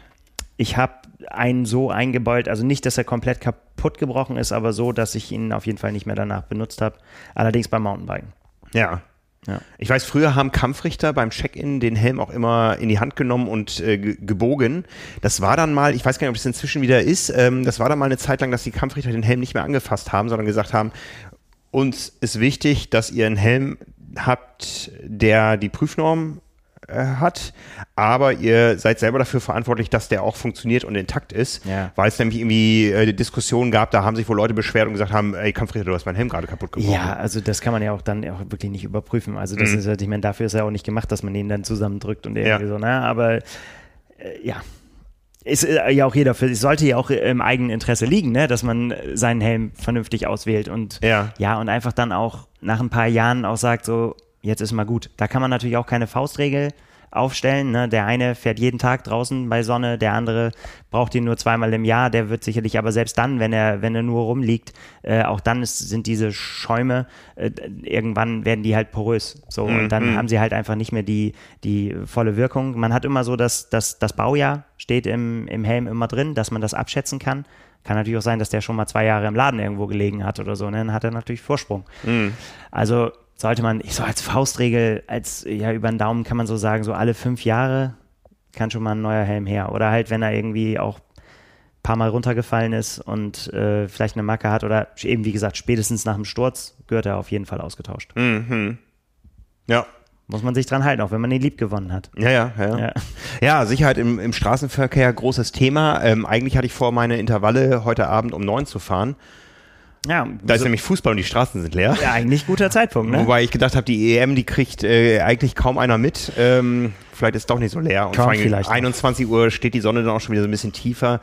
Speaker 2: Ich habe einen so eingebeult, also nicht, dass er komplett kaputt gebrochen ist, aber so, dass ich ihn auf jeden Fall nicht mehr danach benutzt habe. Allerdings beim Mountainbiken.
Speaker 1: Ja, ja. Ich weiß, früher haben Kampfrichter beim Check-in den Helm auch immer in die Hand genommen und äh, gebogen. Das war dann mal, ich weiß gar nicht, ob es inzwischen wieder ist, ähm, das war dann mal eine Zeit lang, dass die Kampfrichter den Helm nicht mehr angefasst haben, sondern gesagt haben, uns ist wichtig, dass ihr einen Helm habt, der die Prüfnorm äh, hat, aber ihr seid selber dafür verantwortlich, dass der auch funktioniert und intakt ist, ja. weil es nämlich irgendwie äh, Diskussionen gab, da haben sich wohl Leute beschwert und gesagt haben, ey Kampfrichter, du hast meinen Helm gerade kaputt gemacht.
Speaker 2: Ja, also das kann man ja auch dann auch wirklich nicht überprüfen. Also das mhm. ist halt, ich meine, dafür ist ja auch nicht gemacht, dass man den dann zusammendrückt und irgendwie ja. so, ne? Aber äh, ja, ist äh, ja auch jeder für sich, sollte ja auch im eigenen Interesse liegen, ne? dass man seinen Helm vernünftig auswählt und ja. ja, und einfach dann auch nach ein paar Jahren auch sagt, so, jetzt ist mal gut. Da kann man natürlich auch keine Faustregel aufstellen. Ne? Der eine fährt jeden Tag draußen bei Sonne, der andere braucht ihn nur zweimal im Jahr. Der wird sicherlich, aber selbst dann, wenn er, wenn er nur rumliegt, äh, auch dann ist, sind diese Schäume, äh, irgendwann werden die halt porös. So, mhm. und dann mhm. haben sie halt einfach nicht mehr die, die volle Wirkung. Man hat immer so, dass, dass das Baujahr steht im, im Helm immer drin, dass man das abschätzen kann. Kann natürlich auch sein, dass der schon mal zwei Jahre im Laden irgendwo gelegen hat oder so. Ne? Dann hat er natürlich Vorsprung. Mhm. Also sollte man, ich so als Faustregel, als ja über den Daumen kann man so sagen, so alle fünf Jahre kann schon mal ein neuer Helm her. Oder halt, wenn er irgendwie auch ein paar Mal runtergefallen ist und äh, vielleicht eine Macke hat oder eben wie gesagt, spätestens nach dem Sturz gehört er auf jeden Fall ausgetauscht.
Speaker 1: Mhm. Ja,
Speaker 2: muss man sich dran halten, auch wenn man ihn lieb gewonnen hat.
Speaker 1: Ja, ja, ja. Ja, ja Sicherheit im, im Straßenverkehr, großes Thema. Ähm, eigentlich hatte ich vor, meine Intervalle heute Abend um neun zu fahren. Ja, da so ist nämlich Fußball und die Straßen sind leer.
Speaker 2: Ja, eigentlich guter Zeitpunkt, ne?
Speaker 1: Wobei ich gedacht habe, die EM, die kriegt äh, eigentlich kaum einer mit. Ähm, vielleicht ist es doch nicht so leer. Und
Speaker 2: kaum vor vielleicht
Speaker 1: 21 Uhr steht die Sonne dann auch schon wieder so ein bisschen tiefer.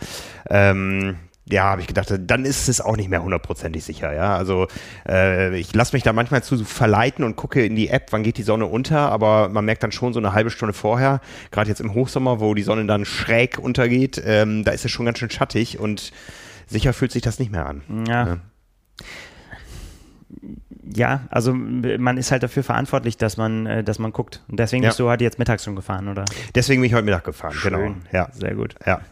Speaker 1: Ähm, ja, habe ich gedacht, dann ist es auch nicht mehr hundertprozentig sicher. Ja, also äh, ich lasse mich da manchmal zu verleiten und gucke in die App, wann geht die Sonne unter, aber man merkt dann schon so eine halbe Stunde vorher, gerade jetzt im Hochsommer, wo die Sonne dann schräg untergeht, ähm, da ist es schon ganz schön schattig und sicher fühlt sich das nicht mehr an.
Speaker 2: Ja. ja ja, also man ist halt dafür verantwortlich, dass man, äh, dass man guckt. Und deswegen ja. bist du heute jetzt mittags schon gefahren, oder?
Speaker 1: Deswegen bin ich heute Mittag gefahren,
Speaker 2: Schön.
Speaker 1: genau.
Speaker 2: Ja, sehr gut.
Speaker 1: Ja,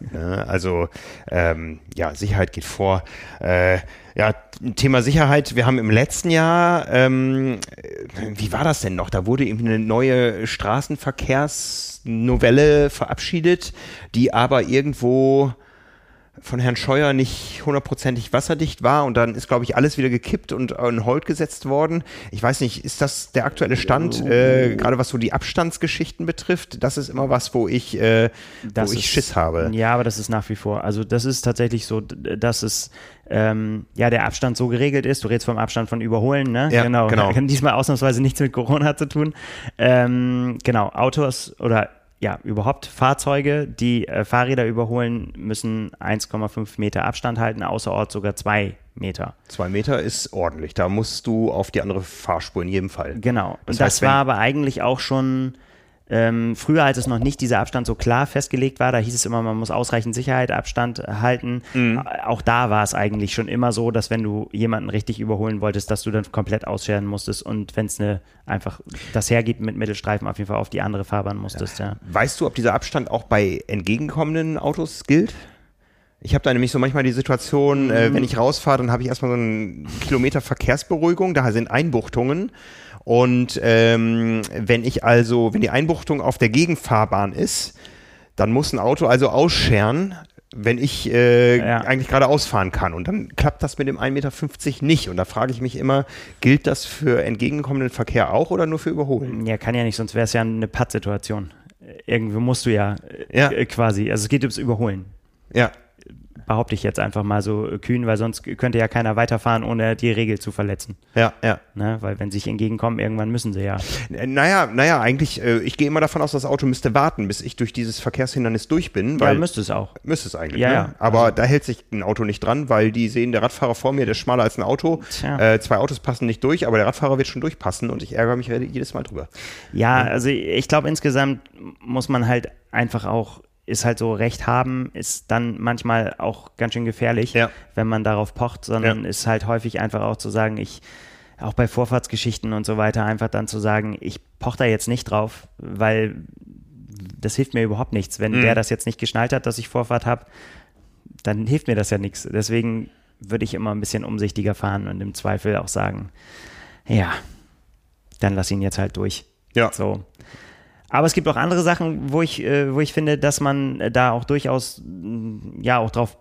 Speaker 1: also ähm, ja, Sicherheit geht vor. Äh, ja, Thema Sicherheit. Wir haben im letzten Jahr, ähm, wie war das denn noch? Da wurde eben eine neue Straßenverkehrsnovelle verabschiedet, die aber irgendwo von Herrn Scheuer nicht hundertprozentig wasserdicht war und dann ist, glaube ich, alles wieder gekippt und in Hold gesetzt worden. Ich weiß nicht, ist das der aktuelle Stand, äh, gerade was so die Abstandsgeschichten betrifft? Das ist immer was, wo ich, äh, wo ich ist, Schiss habe.
Speaker 2: Ja, aber das ist nach wie vor. Also das ist tatsächlich so, dass es ähm, ja der Abstand so geregelt ist. Du redest vom Abstand von Überholen, ne?
Speaker 1: Ja, genau. genau.
Speaker 2: Diesmal ausnahmsweise nichts mit Corona zu tun. Ähm, genau, Autos oder ja, überhaupt Fahrzeuge, die äh, Fahrräder überholen, müssen 1,5 Meter Abstand halten, außerorts sogar zwei Meter.
Speaker 1: Zwei Meter ist ordentlich. Da musst du auf die andere Fahrspur in jedem Fall.
Speaker 2: Genau. Das Und heißt, das war aber eigentlich auch schon ähm, früher, als es noch nicht dieser Abstand so klar festgelegt war, da hieß es immer, man muss ausreichend Sicherheit, Abstand halten. Mhm. Auch da war es eigentlich schon immer so, dass wenn du jemanden richtig überholen wolltest, dass du dann komplett ausscheren musstest und wenn es eine einfach das hergibt mit Mittelstreifen auf jeden Fall auf die andere Fahrbahn musstest. Ja. Ja.
Speaker 1: Weißt du, ob dieser Abstand auch bei entgegenkommenden Autos gilt? Ich habe da nämlich so manchmal die Situation, äh, wenn ich rausfahre, dann habe ich erstmal so einen Kilometer Verkehrsberuhigung, da sind Einbuchtungen und ähm, wenn ich also, wenn die Einbuchtung auf der Gegenfahrbahn ist, dann muss ein Auto also ausscheren, wenn ich äh, ja. eigentlich gerade ausfahren kann. Und dann klappt das mit dem 1,50 Meter nicht. Und da frage ich mich immer, gilt das für entgegenkommenden Verkehr auch oder nur für Überholen?
Speaker 2: Ja, kann ja nicht, sonst wäre es ja eine Pattsituation. Irgendwie musst du ja, ja. Äh, quasi, also es geht ums Überholen.
Speaker 1: Ja
Speaker 2: behaupte ich jetzt einfach mal so kühn, weil sonst könnte ja keiner weiterfahren, ohne die Regel zu verletzen.
Speaker 1: Ja, ja.
Speaker 2: Ne? Weil wenn sie sich entgegenkommen, irgendwann müssen sie ja.
Speaker 1: Naja, naja, eigentlich, äh, ich gehe immer davon aus, das Auto müsste warten, bis ich durch dieses Verkehrshindernis durch bin. Weil,
Speaker 2: ja, müsste es auch.
Speaker 1: Müsste es eigentlich,
Speaker 2: ja,
Speaker 1: ne?
Speaker 2: ja.
Speaker 1: Aber also, da hält sich ein Auto nicht dran, weil die sehen, der Radfahrer vor mir, der ist schmaler als ein Auto. Äh, zwei Autos passen nicht durch, aber der Radfahrer wird schon durchpassen und ich ärgere mich jedes Mal drüber.
Speaker 2: Ja, also ich glaube insgesamt muss man halt einfach auch ist halt so, Recht haben ist dann manchmal auch ganz schön gefährlich,
Speaker 1: ja.
Speaker 2: wenn man darauf pocht, sondern ja. ist halt häufig einfach auch zu sagen, ich, auch bei Vorfahrtsgeschichten und so weiter, einfach dann zu sagen, ich poche da jetzt nicht drauf, weil das hilft mir überhaupt nichts. Wenn mhm. der das jetzt nicht geschnallt hat, dass ich Vorfahrt habe, dann hilft mir das ja nichts. Deswegen würde ich immer ein bisschen umsichtiger fahren und im Zweifel auch sagen, ja, dann lass ihn jetzt halt durch.
Speaker 1: Ja.
Speaker 2: So. Aber es gibt auch andere Sachen, wo ich, äh, wo ich finde, dass man da auch durchaus mm, ja auch drauf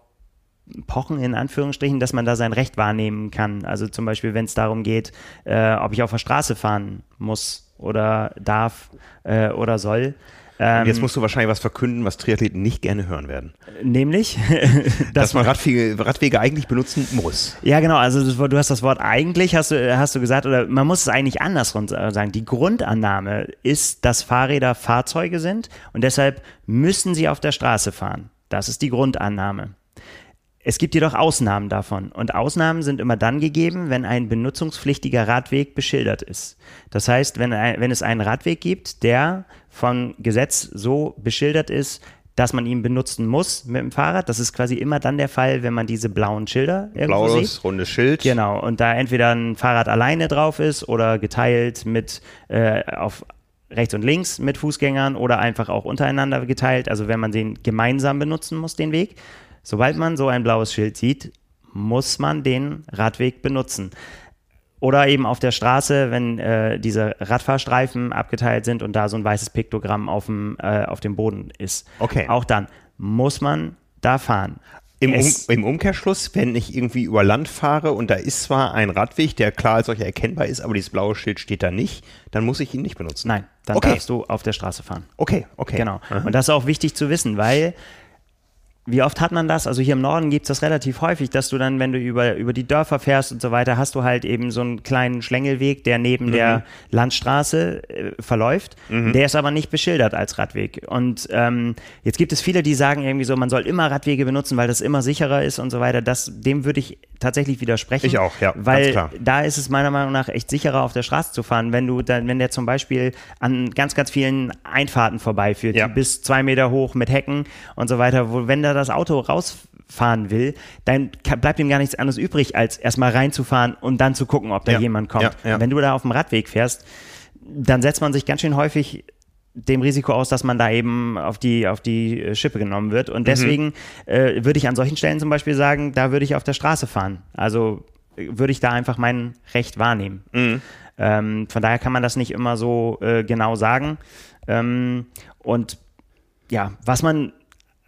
Speaker 2: pochen, in Anführungsstrichen, dass man da sein Recht wahrnehmen kann. Also zum Beispiel, wenn es darum geht, äh, ob ich auf der Straße fahren muss oder darf äh, oder soll.
Speaker 1: Ähm, jetzt musst du wahrscheinlich was verkünden, was Triathleten nicht gerne hören werden.
Speaker 2: Nämlich,
Speaker 1: dass, dass man Radwege, Radwege, eigentlich benutzen muss.
Speaker 2: Ja, genau. Also du hast das Wort eigentlich, hast du, hast du gesagt, oder man muss es eigentlich andersrum sagen. Die Grundannahme ist, dass Fahrräder Fahrzeuge sind und deshalb müssen sie auf der Straße fahren. Das ist die Grundannahme. Es gibt jedoch Ausnahmen davon. Und Ausnahmen sind immer dann gegeben, wenn ein benutzungspflichtiger Radweg beschildert ist. Das heißt, wenn, wenn es einen Radweg gibt, der von Gesetz so beschildert ist, dass man ihn benutzen muss mit dem Fahrrad. Das ist quasi immer dann der Fall, wenn man diese blauen Schilder irgendwo
Speaker 1: Blaues,
Speaker 2: sieht.
Speaker 1: rundes Schild.
Speaker 2: Genau, und da entweder ein Fahrrad alleine drauf ist oder geteilt mit äh, auf rechts und links mit Fußgängern oder einfach auch untereinander geteilt. Also wenn man den gemeinsam benutzen muss, den Weg. Sobald man so ein blaues Schild sieht, muss man den Radweg benutzen. Oder eben auf der Straße, wenn äh, diese Radfahrstreifen abgeteilt sind und da so ein weißes Piktogramm auf dem, äh, auf dem Boden ist.
Speaker 1: Okay.
Speaker 2: Auch dann muss man da fahren.
Speaker 1: Im, um, Im Umkehrschluss, wenn ich irgendwie über Land fahre und da ist zwar ein Radweg, der klar als solcher erkennbar ist, aber dieses blaue Schild steht da nicht, dann muss ich ihn nicht benutzen.
Speaker 2: Nein, dann
Speaker 1: Okay.
Speaker 2: darfst du auf der Straße fahren.
Speaker 1: Okay, okay.
Speaker 2: Genau. Und das ist auch wichtig zu wissen, weil wie oft hat man das? Also hier im Norden gibt es das relativ häufig, dass du dann, wenn du über, über die Dörfer fährst und so weiter, hast du halt eben so einen kleinen Schlängelweg, der neben der Landstraße äh, verläuft. Der ist aber nicht beschildert als Radweg. Und ähm, jetzt gibt es viele, die sagen irgendwie so, man soll immer Radwege benutzen, weil das immer sicherer ist und so weiter. Das, dem würde ich tatsächlich widersprechen.
Speaker 1: Ich auch, ja,
Speaker 2: Weil da ist es meiner Meinung nach echt sicherer, auf der Straße zu fahren, wenn du dann, wenn der zum Beispiel an ganz, ganz vielen Einfahrten vorbeiführt,
Speaker 1: Ja.
Speaker 2: die bis zwei Meter hoch mit Hecken und so weiter, wo, wenn da das Auto rausfahren will, dann bleibt ihm gar nichts anderes übrig, als erstmal reinzufahren und dann zu gucken, ob da
Speaker 1: Ja,
Speaker 2: jemand kommt.
Speaker 1: ja, ja.
Speaker 2: Wenn du da auf dem Radweg fährst, dann setzt man sich ganz schön häufig dem Risiko aus, dass man da eben auf die, auf die äh, Schippe genommen wird.
Speaker 1: Mhm.
Speaker 2: Und deswegen äh, würde ich an solchen Stellen zum Beispiel sagen, da würde ich auf der Straße fahren. Also äh, würde ich da einfach mein Recht wahrnehmen.
Speaker 1: Mhm.
Speaker 2: Ähm, von daher kann man das nicht immer so äh, genau sagen. Ähm, und ja, was man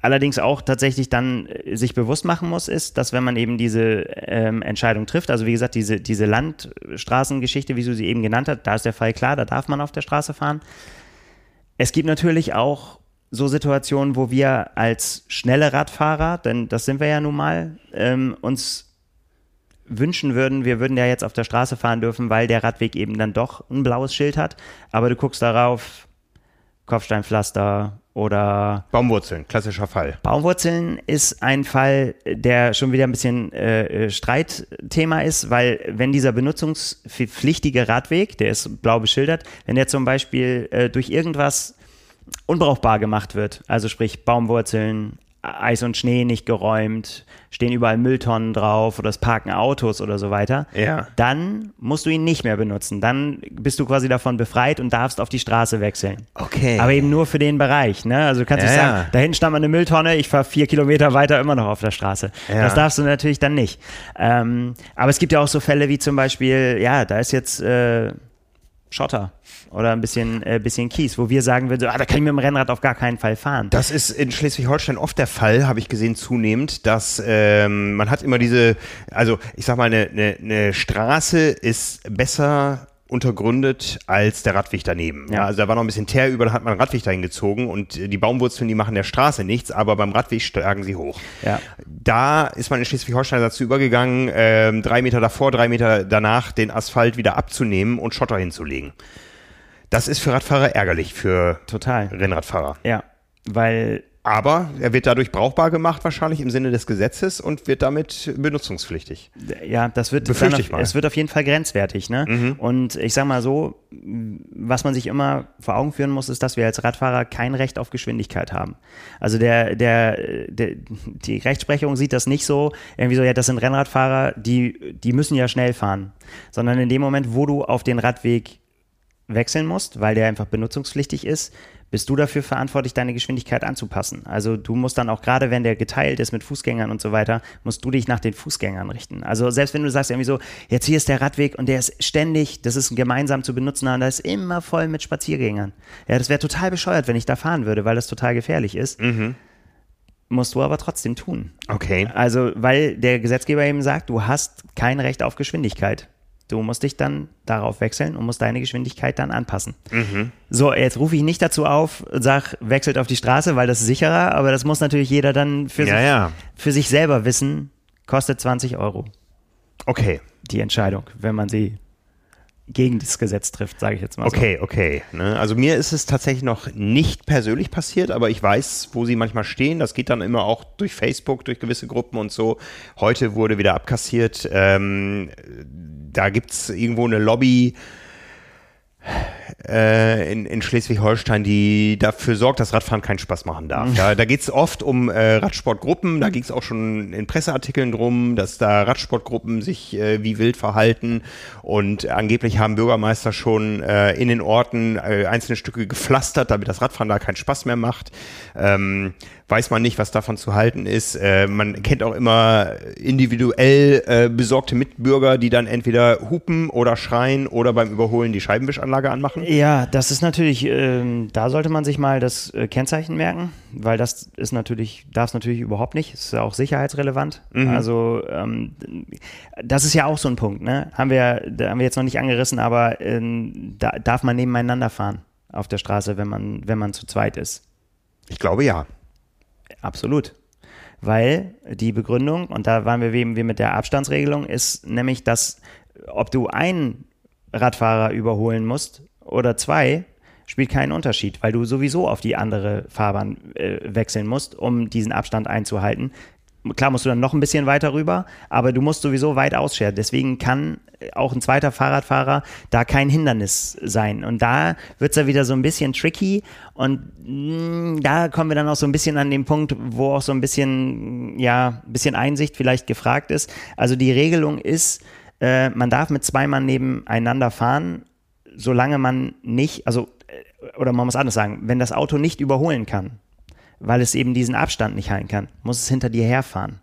Speaker 2: allerdings auch tatsächlich dann äh, sich bewusst machen muss, ist, dass wenn man eben diese ähm, Entscheidung trifft, also wie gesagt, diese, diese Landstraßengeschichte, wie du sie eben genannt hast, da ist der Fall klar, da darf man auf der Straße fahren. Es gibt natürlich auch so Situationen, wo wir als schnelle Radfahrer, denn das sind wir ja nun mal, ähm, uns wünschen würden, wir würden ja jetzt auf der Straße fahren dürfen, weil der Radweg eben dann doch ein blaues Schild hat. Aber du guckst darauf, Kopfsteinpflaster oder
Speaker 1: Baumwurzeln, klassischer Fall.
Speaker 2: Baumwurzeln ist ein Fall, der schon wieder ein bisschen äh, äh, Streitthema ist, weil wenn dieser benutzungspflichtige Radweg, der ist blau beschildert, wenn der zum Beispiel äh, durch irgendwas unbrauchbar gemacht wird, also sprich Baumwurzeln, Eis und Schnee nicht geräumt, stehen überall Mülltonnen drauf oder es parken Autos oder so weiter,
Speaker 1: Ja.
Speaker 2: dann musst du ihn nicht mehr benutzen. Dann bist du quasi davon befreit und darfst auf die Straße wechseln.
Speaker 1: Okay.
Speaker 2: Aber eben nur für den Bereich. Ne? Also du kannst
Speaker 1: Ja,
Speaker 2: nicht sagen, da hinten stand mal eine Mülltonne, ich fahre vier Kilometer weiter immer noch auf der Straße.
Speaker 1: Ja.
Speaker 2: Das darfst du natürlich dann nicht. Ähm, aber es gibt ja auch so Fälle wie zum Beispiel, ja, da ist jetzt äh, Schotter oder ein bisschen, äh, bisschen Kies, wo wir sagen würden, so, ah, da kann ich mit dem Rennrad auf gar keinen Fall fahren.
Speaker 1: Das ist in Schleswig-Holstein oft der Fall, habe ich gesehen, zunehmend, dass ähm, man hat immer diese, also ich sag mal, eine, eine, eine Straße ist besser untergründet als der Radweg daneben. Ja.
Speaker 2: Ja.
Speaker 1: also da war noch ein bisschen Teer über, da hat man einen Radweg dahin gezogen und äh, die Baumwurzeln, die machen der Straße nichts, aber beim Radweg schlagen sie hoch.
Speaker 2: Ja.
Speaker 1: Da ist man in Schleswig-Holstein dazu übergegangen, ähm, drei Meter davor, drei Meter danach den Asphalt wieder abzunehmen und Schotter hinzulegen. Das ist für Radfahrer ärgerlich, für
Speaker 2: Total.
Speaker 1: Rennradfahrer.
Speaker 2: Ja, weil
Speaker 1: Aber er wird dadurch brauchbar gemacht, wahrscheinlich im Sinne des Gesetzes und wird damit benutzungspflichtig.
Speaker 2: Ja, das wird dann auf.
Speaker 1: Mhm.
Speaker 2: es wird auf jeden Fall grenzwertig, ne? Und ich sag mal so, was man sich immer vor Augen führen muss, ist, dass wir als Radfahrer kein Recht auf Geschwindigkeit haben. Also der, der, der die Rechtsprechung sieht das nicht so, irgendwie so, ja, das sind Rennradfahrer, die, die müssen ja schnell fahren. Sondern in dem Moment, wo du auf den Radweg wechseln musst, weil der einfach benutzungspflichtig ist, bist du dafür verantwortlich, deine Geschwindigkeit anzupassen. Also du musst dann auch gerade, wenn der geteilt ist mit Fußgängern und so weiter, musst du dich nach den Fußgängern richten. Also selbst wenn du sagst irgendwie so, jetzt hier ist der Radweg und der ist ständig, das ist ein gemeinsam zu benutzen, und da ist immer voll mit Spaziergängern. Ja, das wäre total bescheuert, wenn ich da fahren würde, weil das total gefährlich ist. Musst du aber trotzdem tun.
Speaker 1: Okay.
Speaker 2: Also, weil der Gesetzgeber eben sagt, du hast kein Recht auf Geschwindigkeit. Du musst dich dann darauf wechseln und musst deine Geschwindigkeit dann anpassen. So, jetzt rufe ich nicht dazu auf sag, wechselt auf die Straße, weil das ist sicherer, aber das muss natürlich jeder dann für,
Speaker 1: Ja,
Speaker 2: sich,
Speaker 1: ja.
Speaker 2: für sich selber wissen, kostet 20 Euro
Speaker 1: Okay.
Speaker 2: die Entscheidung, wenn man sie gegen das Gesetz trifft, sage ich jetzt mal
Speaker 1: okay, so. Okay. Ne? Also mir ist es tatsächlich noch nicht persönlich passiert, aber ich weiß, wo sie manchmal stehen. Das geht dann immer auch durch Facebook, durch gewisse Gruppen und so. Heute wurde wieder abkassiert. Ähm, da gibt es irgendwo eine Lobby, in, in Schleswig-Holstein, die dafür sorgt, dass Radfahren keinen Spaß machen darf. Mhm. Ja, da geht es oft um äh, Radsportgruppen, da ging es auch schon in Presseartikeln drum, dass da Radsportgruppen sich äh, wie wild verhalten und angeblich haben Bürgermeister schon äh, in den Orten äh, einzelne Stücke gepflastert, damit das Radfahren da keinen Spaß mehr macht. Ähm, weiß man nicht, was davon zu halten ist. Äh, man kennt auch immer individuell äh, besorgte Mitbürger, die dann entweder hupen oder schreien oder beim Überholen die Scheibenwischanlage anmachen.
Speaker 2: Ja, das ist natürlich, ähm, da sollte man sich mal das äh, Kennzeichen merken, weil das ist natürlich, darf es natürlich überhaupt nicht, ist ja auch sicherheitsrelevant. Mhm. Also ähm, das ist ja auch so ein Punkt, ne? Haben wir, da haben wir jetzt noch nicht angerissen, aber ähm, da darf man nebeneinander fahren auf der Straße, wenn man, wenn man zu zweit ist.
Speaker 1: Ich glaube ja.
Speaker 2: Absolut. Weil die Begründung, und da waren wir eben wie mit der Abstandsregelung, ist nämlich, dass ob du einen Radfahrer überholen musst oder zwei, spielt keinen Unterschied, weil du sowieso auf die andere Fahrbahn äh, wechseln musst, um diesen Abstand einzuhalten. Klar musst du dann noch ein bisschen weiter rüber, aber du musst sowieso weit ausscheren. Deswegen kann auch ein zweiter Fahrradfahrer da kein Hindernis sein. Und da wird es ja wieder so ein bisschen tricky. Und mh, mm, da kommen wir dann auch so ein bisschen an den Punkt, wo auch so ein bisschen, ja, ein bisschen Einsicht vielleicht gefragt ist. Also die Regelung ist, äh, man darf mit zwei Mann nebeneinander fahren, solange man nicht, also, äh, oder man muss anders sagen, wenn das Auto nicht überholen kann, weil es eben diesen Abstand nicht halten kann, muss es hinter dir herfahren.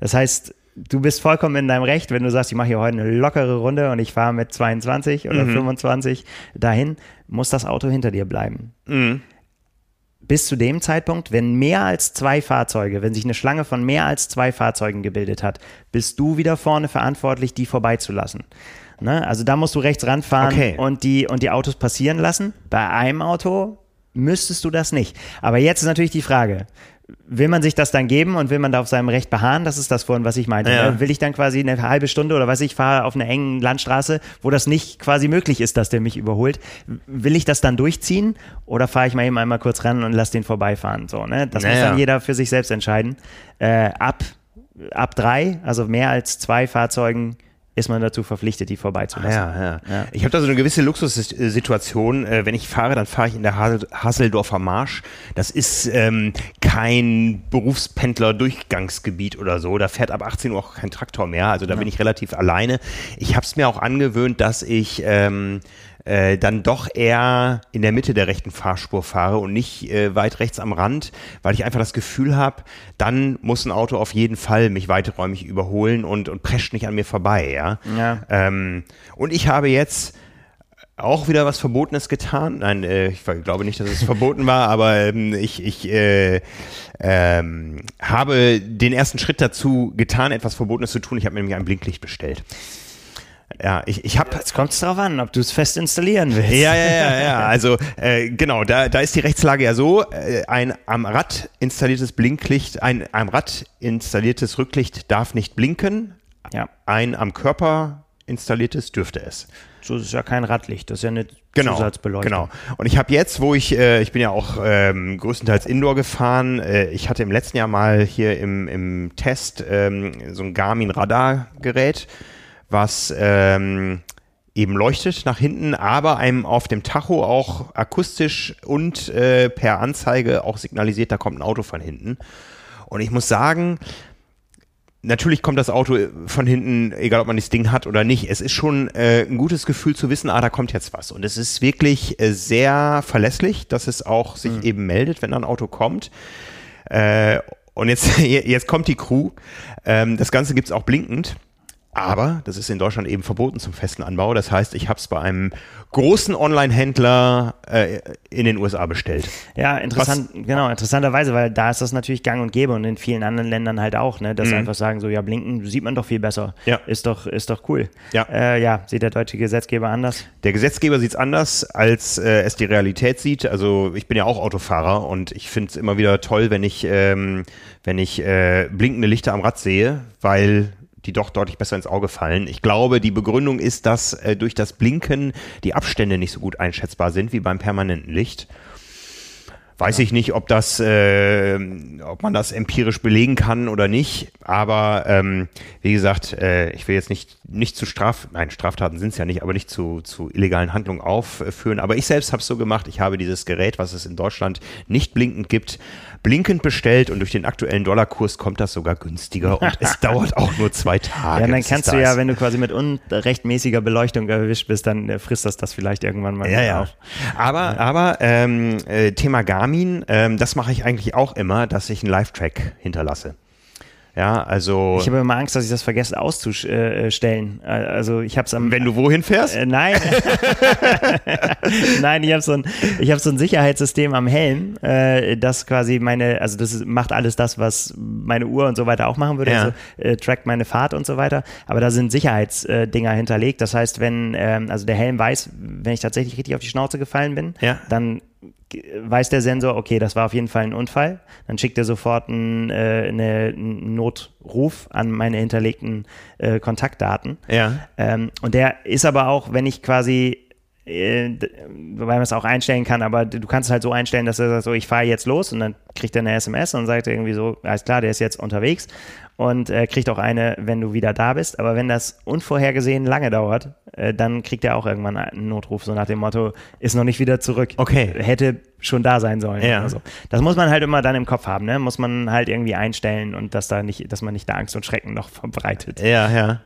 Speaker 2: Das heißt, du bist vollkommen in deinem Recht, wenn du sagst, ich mache hier heute eine lockere Runde und ich fahre mit 22 oder mhm. 25 dahin, muss das Auto hinter dir bleiben. Mhm. Bis zu dem Zeitpunkt, wenn mehr als zwei Fahrzeuge, wenn sich eine Schlange von mehr als zwei Fahrzeugen gebildet hat, bist du wieder vorne verantwortlich, die vorbeizulassen. Ne? Also da musst du rechts ranfahren okay. und, die, und die Autos passieren lassen. Bei einem Auto müsstest du das nicht. Aber jetzt ist natürlich die Frage, will man sich das dann geben und will man da auf seinem Recht beharren? Das ist das vorhin, was ich meinte. Ja. Ne? Will ich dann quasi eine halbe Stunde oder was ich fahre auf einer engen Landstraße, wo das nicht quasi möglich ist, dass der mich überholt? Will ich das dann durchziehen oder fahre ich mal eben einmal kurz ran und lass den vorbeifahren? So, ne? Das naja. muss dann jeder für sich selbst entscheiden. Äh, ab, ab drei, also mehr als zwei Fahrzeugen, ist man dazu verpflichtet, die vorbeizulassen.
Speaker 1: Ja, ja. ja. Ich habe da so eine gewisse Luxussituation. Äh, wenn ich fahre, dann fahre ich in der Hasseldorfer Marsch. Das ist ähm, kein Berufspendler-Durchgangsgebiet oder so. Da fährt ab 18 Uhr auch kein Traktor mehr. Also da ja. bin ich relativ alleine. Ich habe es mir auch angewöhnt, dass ich ähm, äh, dann doch eher in der Mitte der rechten Fahrspur fahre und nicht äh, weit rechts am Rand, weil ich einfach das Gefühl habe, dann muss ein Auto auf jeden Fall mich weiträumig überholen und, und prescht nicht an mir vorbei. Ja? ja. Ähm, und ich habe jetzt auch wieder was Verbotenes getan. Nein, äh, ich glaube nicht, dass es verboten war, aber ähm, ich, ich äh, ähm, habe den ersten Schritt dazu getan, etwas Verbotenes zu tun. Ich habe mir nämlich ein Blinklicht bestellt. Ja, ich, ich habe.
Speaker 2: Jetzt kommt es darauf an, ob du es fest installieren willst.
Speaker 1: Ja, ja, ja, ja. Also äh, genau, da, da ist die Rechtslage ja so: äh, ein am Rad installiertes Blinklicht, ein am Rad installiertes Rücklicht darf nicht blinken. Ja. Ein am Körper installiertes dürfte es.
Speaker 2: So ist ja kein Radlicht, das ist ja eine
Speaker 1: genau, Zusatzbeleuchtung. Genau. Und ich habe jetzt, wo ich, äh, ich bin ja auch ähm, größtenteils Indoor gefahren. Äh, ich hatte im letzten Jahr mal hier im, im Test ähm, so ein Garmin Radargerät was ähm, eben leuchtet nach hinten, aber einem auf dem Tacho auch akustisch und äh, per Anzeige auch signalisiert, da kommt ein Auto von hinten. Und ich muss sagen, natürlich kommt das Auto von hinten, egal ob man das Ding hat oder nicht. Es ist schon äh, ein gutes Gefühl zu wissen, ah, da kommt jetzt was. Und es ist wirklich äh, sehr verlässlich, dass es auch sich mhm. eben meldet, wenn ein Auto kommt. Äh, und jetzt, jetzt kommt die Crew. Ähm, das Ganze gibt's auch blinkend. Aber das ist in Deutschland eben verboten zum festen Anbau. Das heißt, ich habe es bei einem großen Online-Händler äh, in den USA bestellt.
Speaker 2: Ja, interessant, Was? genau, interessanterweise, weil da ist das natürlich gang und gäbe und in vielen anderen Ländern halt auch, ne, dass mhm. einfach sagen, so ja, blinken sieht man doch viel besser. Ja. Ist doch, ist doch cool. Ja. Äh, ja, sieht der deutsche Gesetzgeber anders?
Speaker 1: Der Gesetzgeber sieht es anders, als äh, es die Realität sieht. Also ich bin ja auch Autofahrer und ich finde es immer wieder toll, wenn ich, ähm, wenn ich äh, blinkende Lichter am Rad sehe, weil die doch deutlich besser ins Auge fallen. Ich glaube, die Begründung ist, dass äh, durch das Blinken die Abstände nicht so gut einschätzbar sind wie beim permanenten Licht. Weiß ja. ich nicht, ob das, äh, ob man das empirisch belegen kann oder nicht. Aber ähm, wie gesagt, äh, ich will jetzt nicht nicht zu Straf, nein Straftaten sind es ja nicht, aber nicht zu zu illegalen Handlungen aufführen. Aber ich selbst habe es so gemacht. Ich habe dieses Gerät, was es in Deutschland nicht blinkend gibt, blinkend bestellt und durch den aktuellen Dollarkurs kommt das sogar günstiger und es dauert auch nur zwei Tage.
Speaker 2: Ja, dann kannst du ja, wenn du quasi mit unrechtmäßiger Beleuchtung erwischt bist, dann äh, frisst das das vielleicht irgendwann mal
Speaker 1: ja, ja. auf. Aber, ja. aber ähm, äh, Thema Garmin, ähm, das mache ich eigentlich auch immer, dass ich einen Live-Track hinterlasse. Ja, also.
Speaker 2: Ich habe immer Angst, dass ich das vergesse auszustellen. Also ich habe es am.
Speaker 1: Wenn du wohin fährst?
Speaker 2: Äh, nein. nein, ich habe so ein, ich habe so ein Sicherheitssystem am Helm, äh, das quasi meine, also das macht alles das, was meine Uhr und so weiter auch machen würde. Ja. Also äh, trackt meine Fahrt und so weiter. Aber da sind Sicherheitsdinger hinterlegt. Das heißt, wenn, ähm, also der Helm weiß, wenn ich tatsächlich richtig auf die Schnauze gefallen bin, ja. dann weiß der Sensor, okay, das war auf jeden Fall ein Unfall. Dann schickt er sofort einen, äh, eine, einen Notruf an meine hinterlegten äh, Kontaktdaten. Ja. Ähm, und der ist aber auch, wenn ich quasi äh, weil man es auch einstellen kann, aber du kannst es halt so einstellen, dass er sagt, so, ich fahre jetzt los und dann kriegt er eine SMS und sagt irgendwie so, alles klar, der ist jetzt unterwegs und äh, kriegt auch eine, wenn du wieder da bist. Aber wenn das unvorhergesehen lange dauert, äh, dann kriegt er auch irgendwann einen Notruf, so nach dem Motto, ist noch nicht wieder zurück.
Speaker 1: Okay.
Speaker 2: Hätte schon da sein sollen. Ja. Also, das muss man halt immer dann im Kopf haben, ne? Muss man halt irgendwie einstellen und dass da nicht, dass man nicht da Angst und Schrecken noch verbreitet.
Speaker 1: Ja, ja.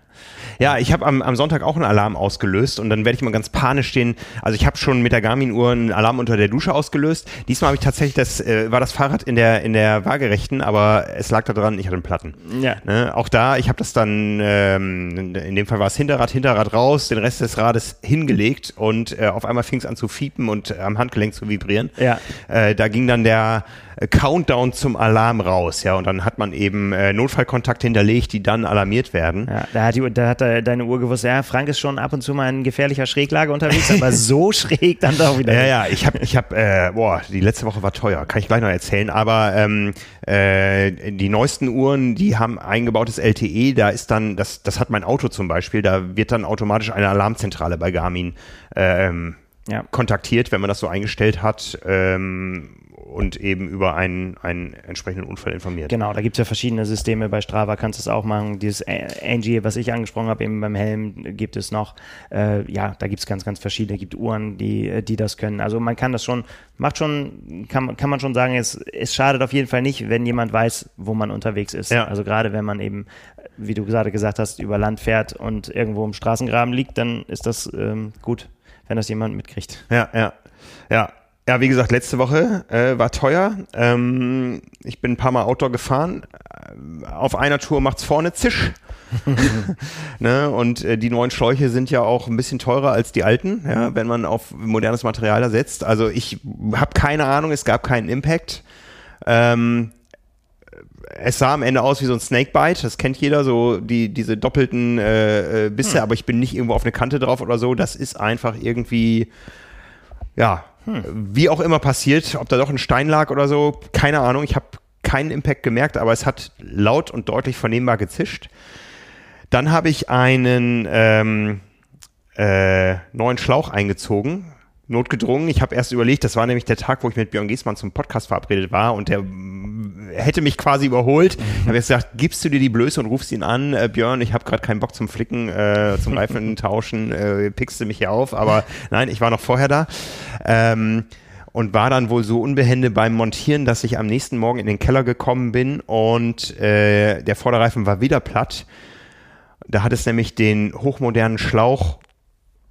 Speaker 1: Ja, ich habe am, am Sonntag auch einen Alarm ausgelöst und dann werde ich mal ganz panisch stehen. Also ich habe schon mit der Garmin-Uhr einen Alarm unter der Dusche ausgelöst. Diesmal habe ich tatsächlich das, äh, war das Fahrrad in der in der Waagerechten, aber es lag da dran, ich hatte einen Platten. Ja. Ne? Auch da, ich habe das dann, ähm, in dem Fall war es Hinterrad, Hinterrad raus, den Rest des Rades hingelegt und äh, auf einmal fing es an zu fiepen und äh, am Handgelenk zu vibrieren. Ja. Äh, da ging dann der Countdown zum Alarm raus, ja, und dann hat man eben äh, Notfallkontakte hinterlegt, die dann alarmiert werden.
Speaker 2: Ja, da hat, die, da hat deine Uhr gewusst, ja, Frank ist schon ab und zu mal in gefährlicher Schräglage unterwegs, aber so schräg dann doch wieder.
Speaker 1: Ja, ja, ich habe, ich habe, äh, boah, die letzte Woche war teuer, kann ich gleich noch erzählen, aber ähm, äh, die neuesten Uhren, die haben eingebautes LTE, da ist dann, das, das hat mein Auto zum Beispiel, da wird dann automatisch eine Alarmzentrale bei Garmin ähm, ja. kontaktiert, wenn man das so eingestellt hat. Ähm, und eben über einen, einen entsprechenden Unfall informiert.
Speaker 2: Genau, da gibt es ja verschiedene Systeme. Bei Strava kannst du es auch machen. Dieses Angie, was ich angesprochen habe, eben beim Helm gibt es noch. Äh, ja, da gibt es ganz, ganz verschiedene. gibt Uhren, die, die das können. Also man kann das schon, macht schon, kann, kann man schon sagen, es, es schadet auf jeden Fall nicht, wenn jemand weiß, wo man unterwegs ist. Ja. Also gerade wenn man eben, wie du gerade gesagt hast, über Land fährt und irgendwo im Straßengraben liegt, dann ist das ähm, gut, wenn das jemand mitkriegt.
Speaker 1: Ja, ja. Ja, ja, wie gesagt, letzte Woche äh, war teuer. Ähm, ich bin ein paar Mal Outdoor gefahren. Auf einer Tour macht's vorne Zisch. ne? Und äh, die neuen Schläuche sind ja auch ein bisschen teurer als die alten, ja, wenn man auf modernes Material da setzt. Also ich habe keine Ahnung, es gab keinen Impact. Ähm, es sah am Ende aus wie so ein Snakebite, das kennt jeder, so die, diese doppelten äh, äh Bisse, hm. aber ich bin nicht irgendwo auf eine Kante drauf oder so. Das ist einfach irgendwie, ja, Wie auch immer passiert, ob da doch ein Stein lag oder so, keine Ahnung. Ich habe keinen Impact gemerkt, aber es hat laut und deutlich vernehmbar gezischt. Dann habe ich einen ähm, äh, neuen Schlauch eingezogen, notgedrungen. Ich habe erst überlegt, das war nämlich der Tag, wo ich mit Björn Giesmann zum Podcast verabredet war und der hätte mich quasi überholt. Mhm. habe jetzt gesagt, gibst du dir die Blöße und rufst ihn an, äh, Björn, ich habe gerade keinen Bock zum Flicken, äh, zum Reifen tauschen, äh, pickst du mich hier auf, aber nein, ich war noch vorher da. Ähm, und war dann wohl so unbehende beim Montieren, dass ich am nächsten Morgen in den Keller gekommen bin und äh, der Vorderreifen war wieder platt. Da hat es nämlich den hochmodernen Schlauch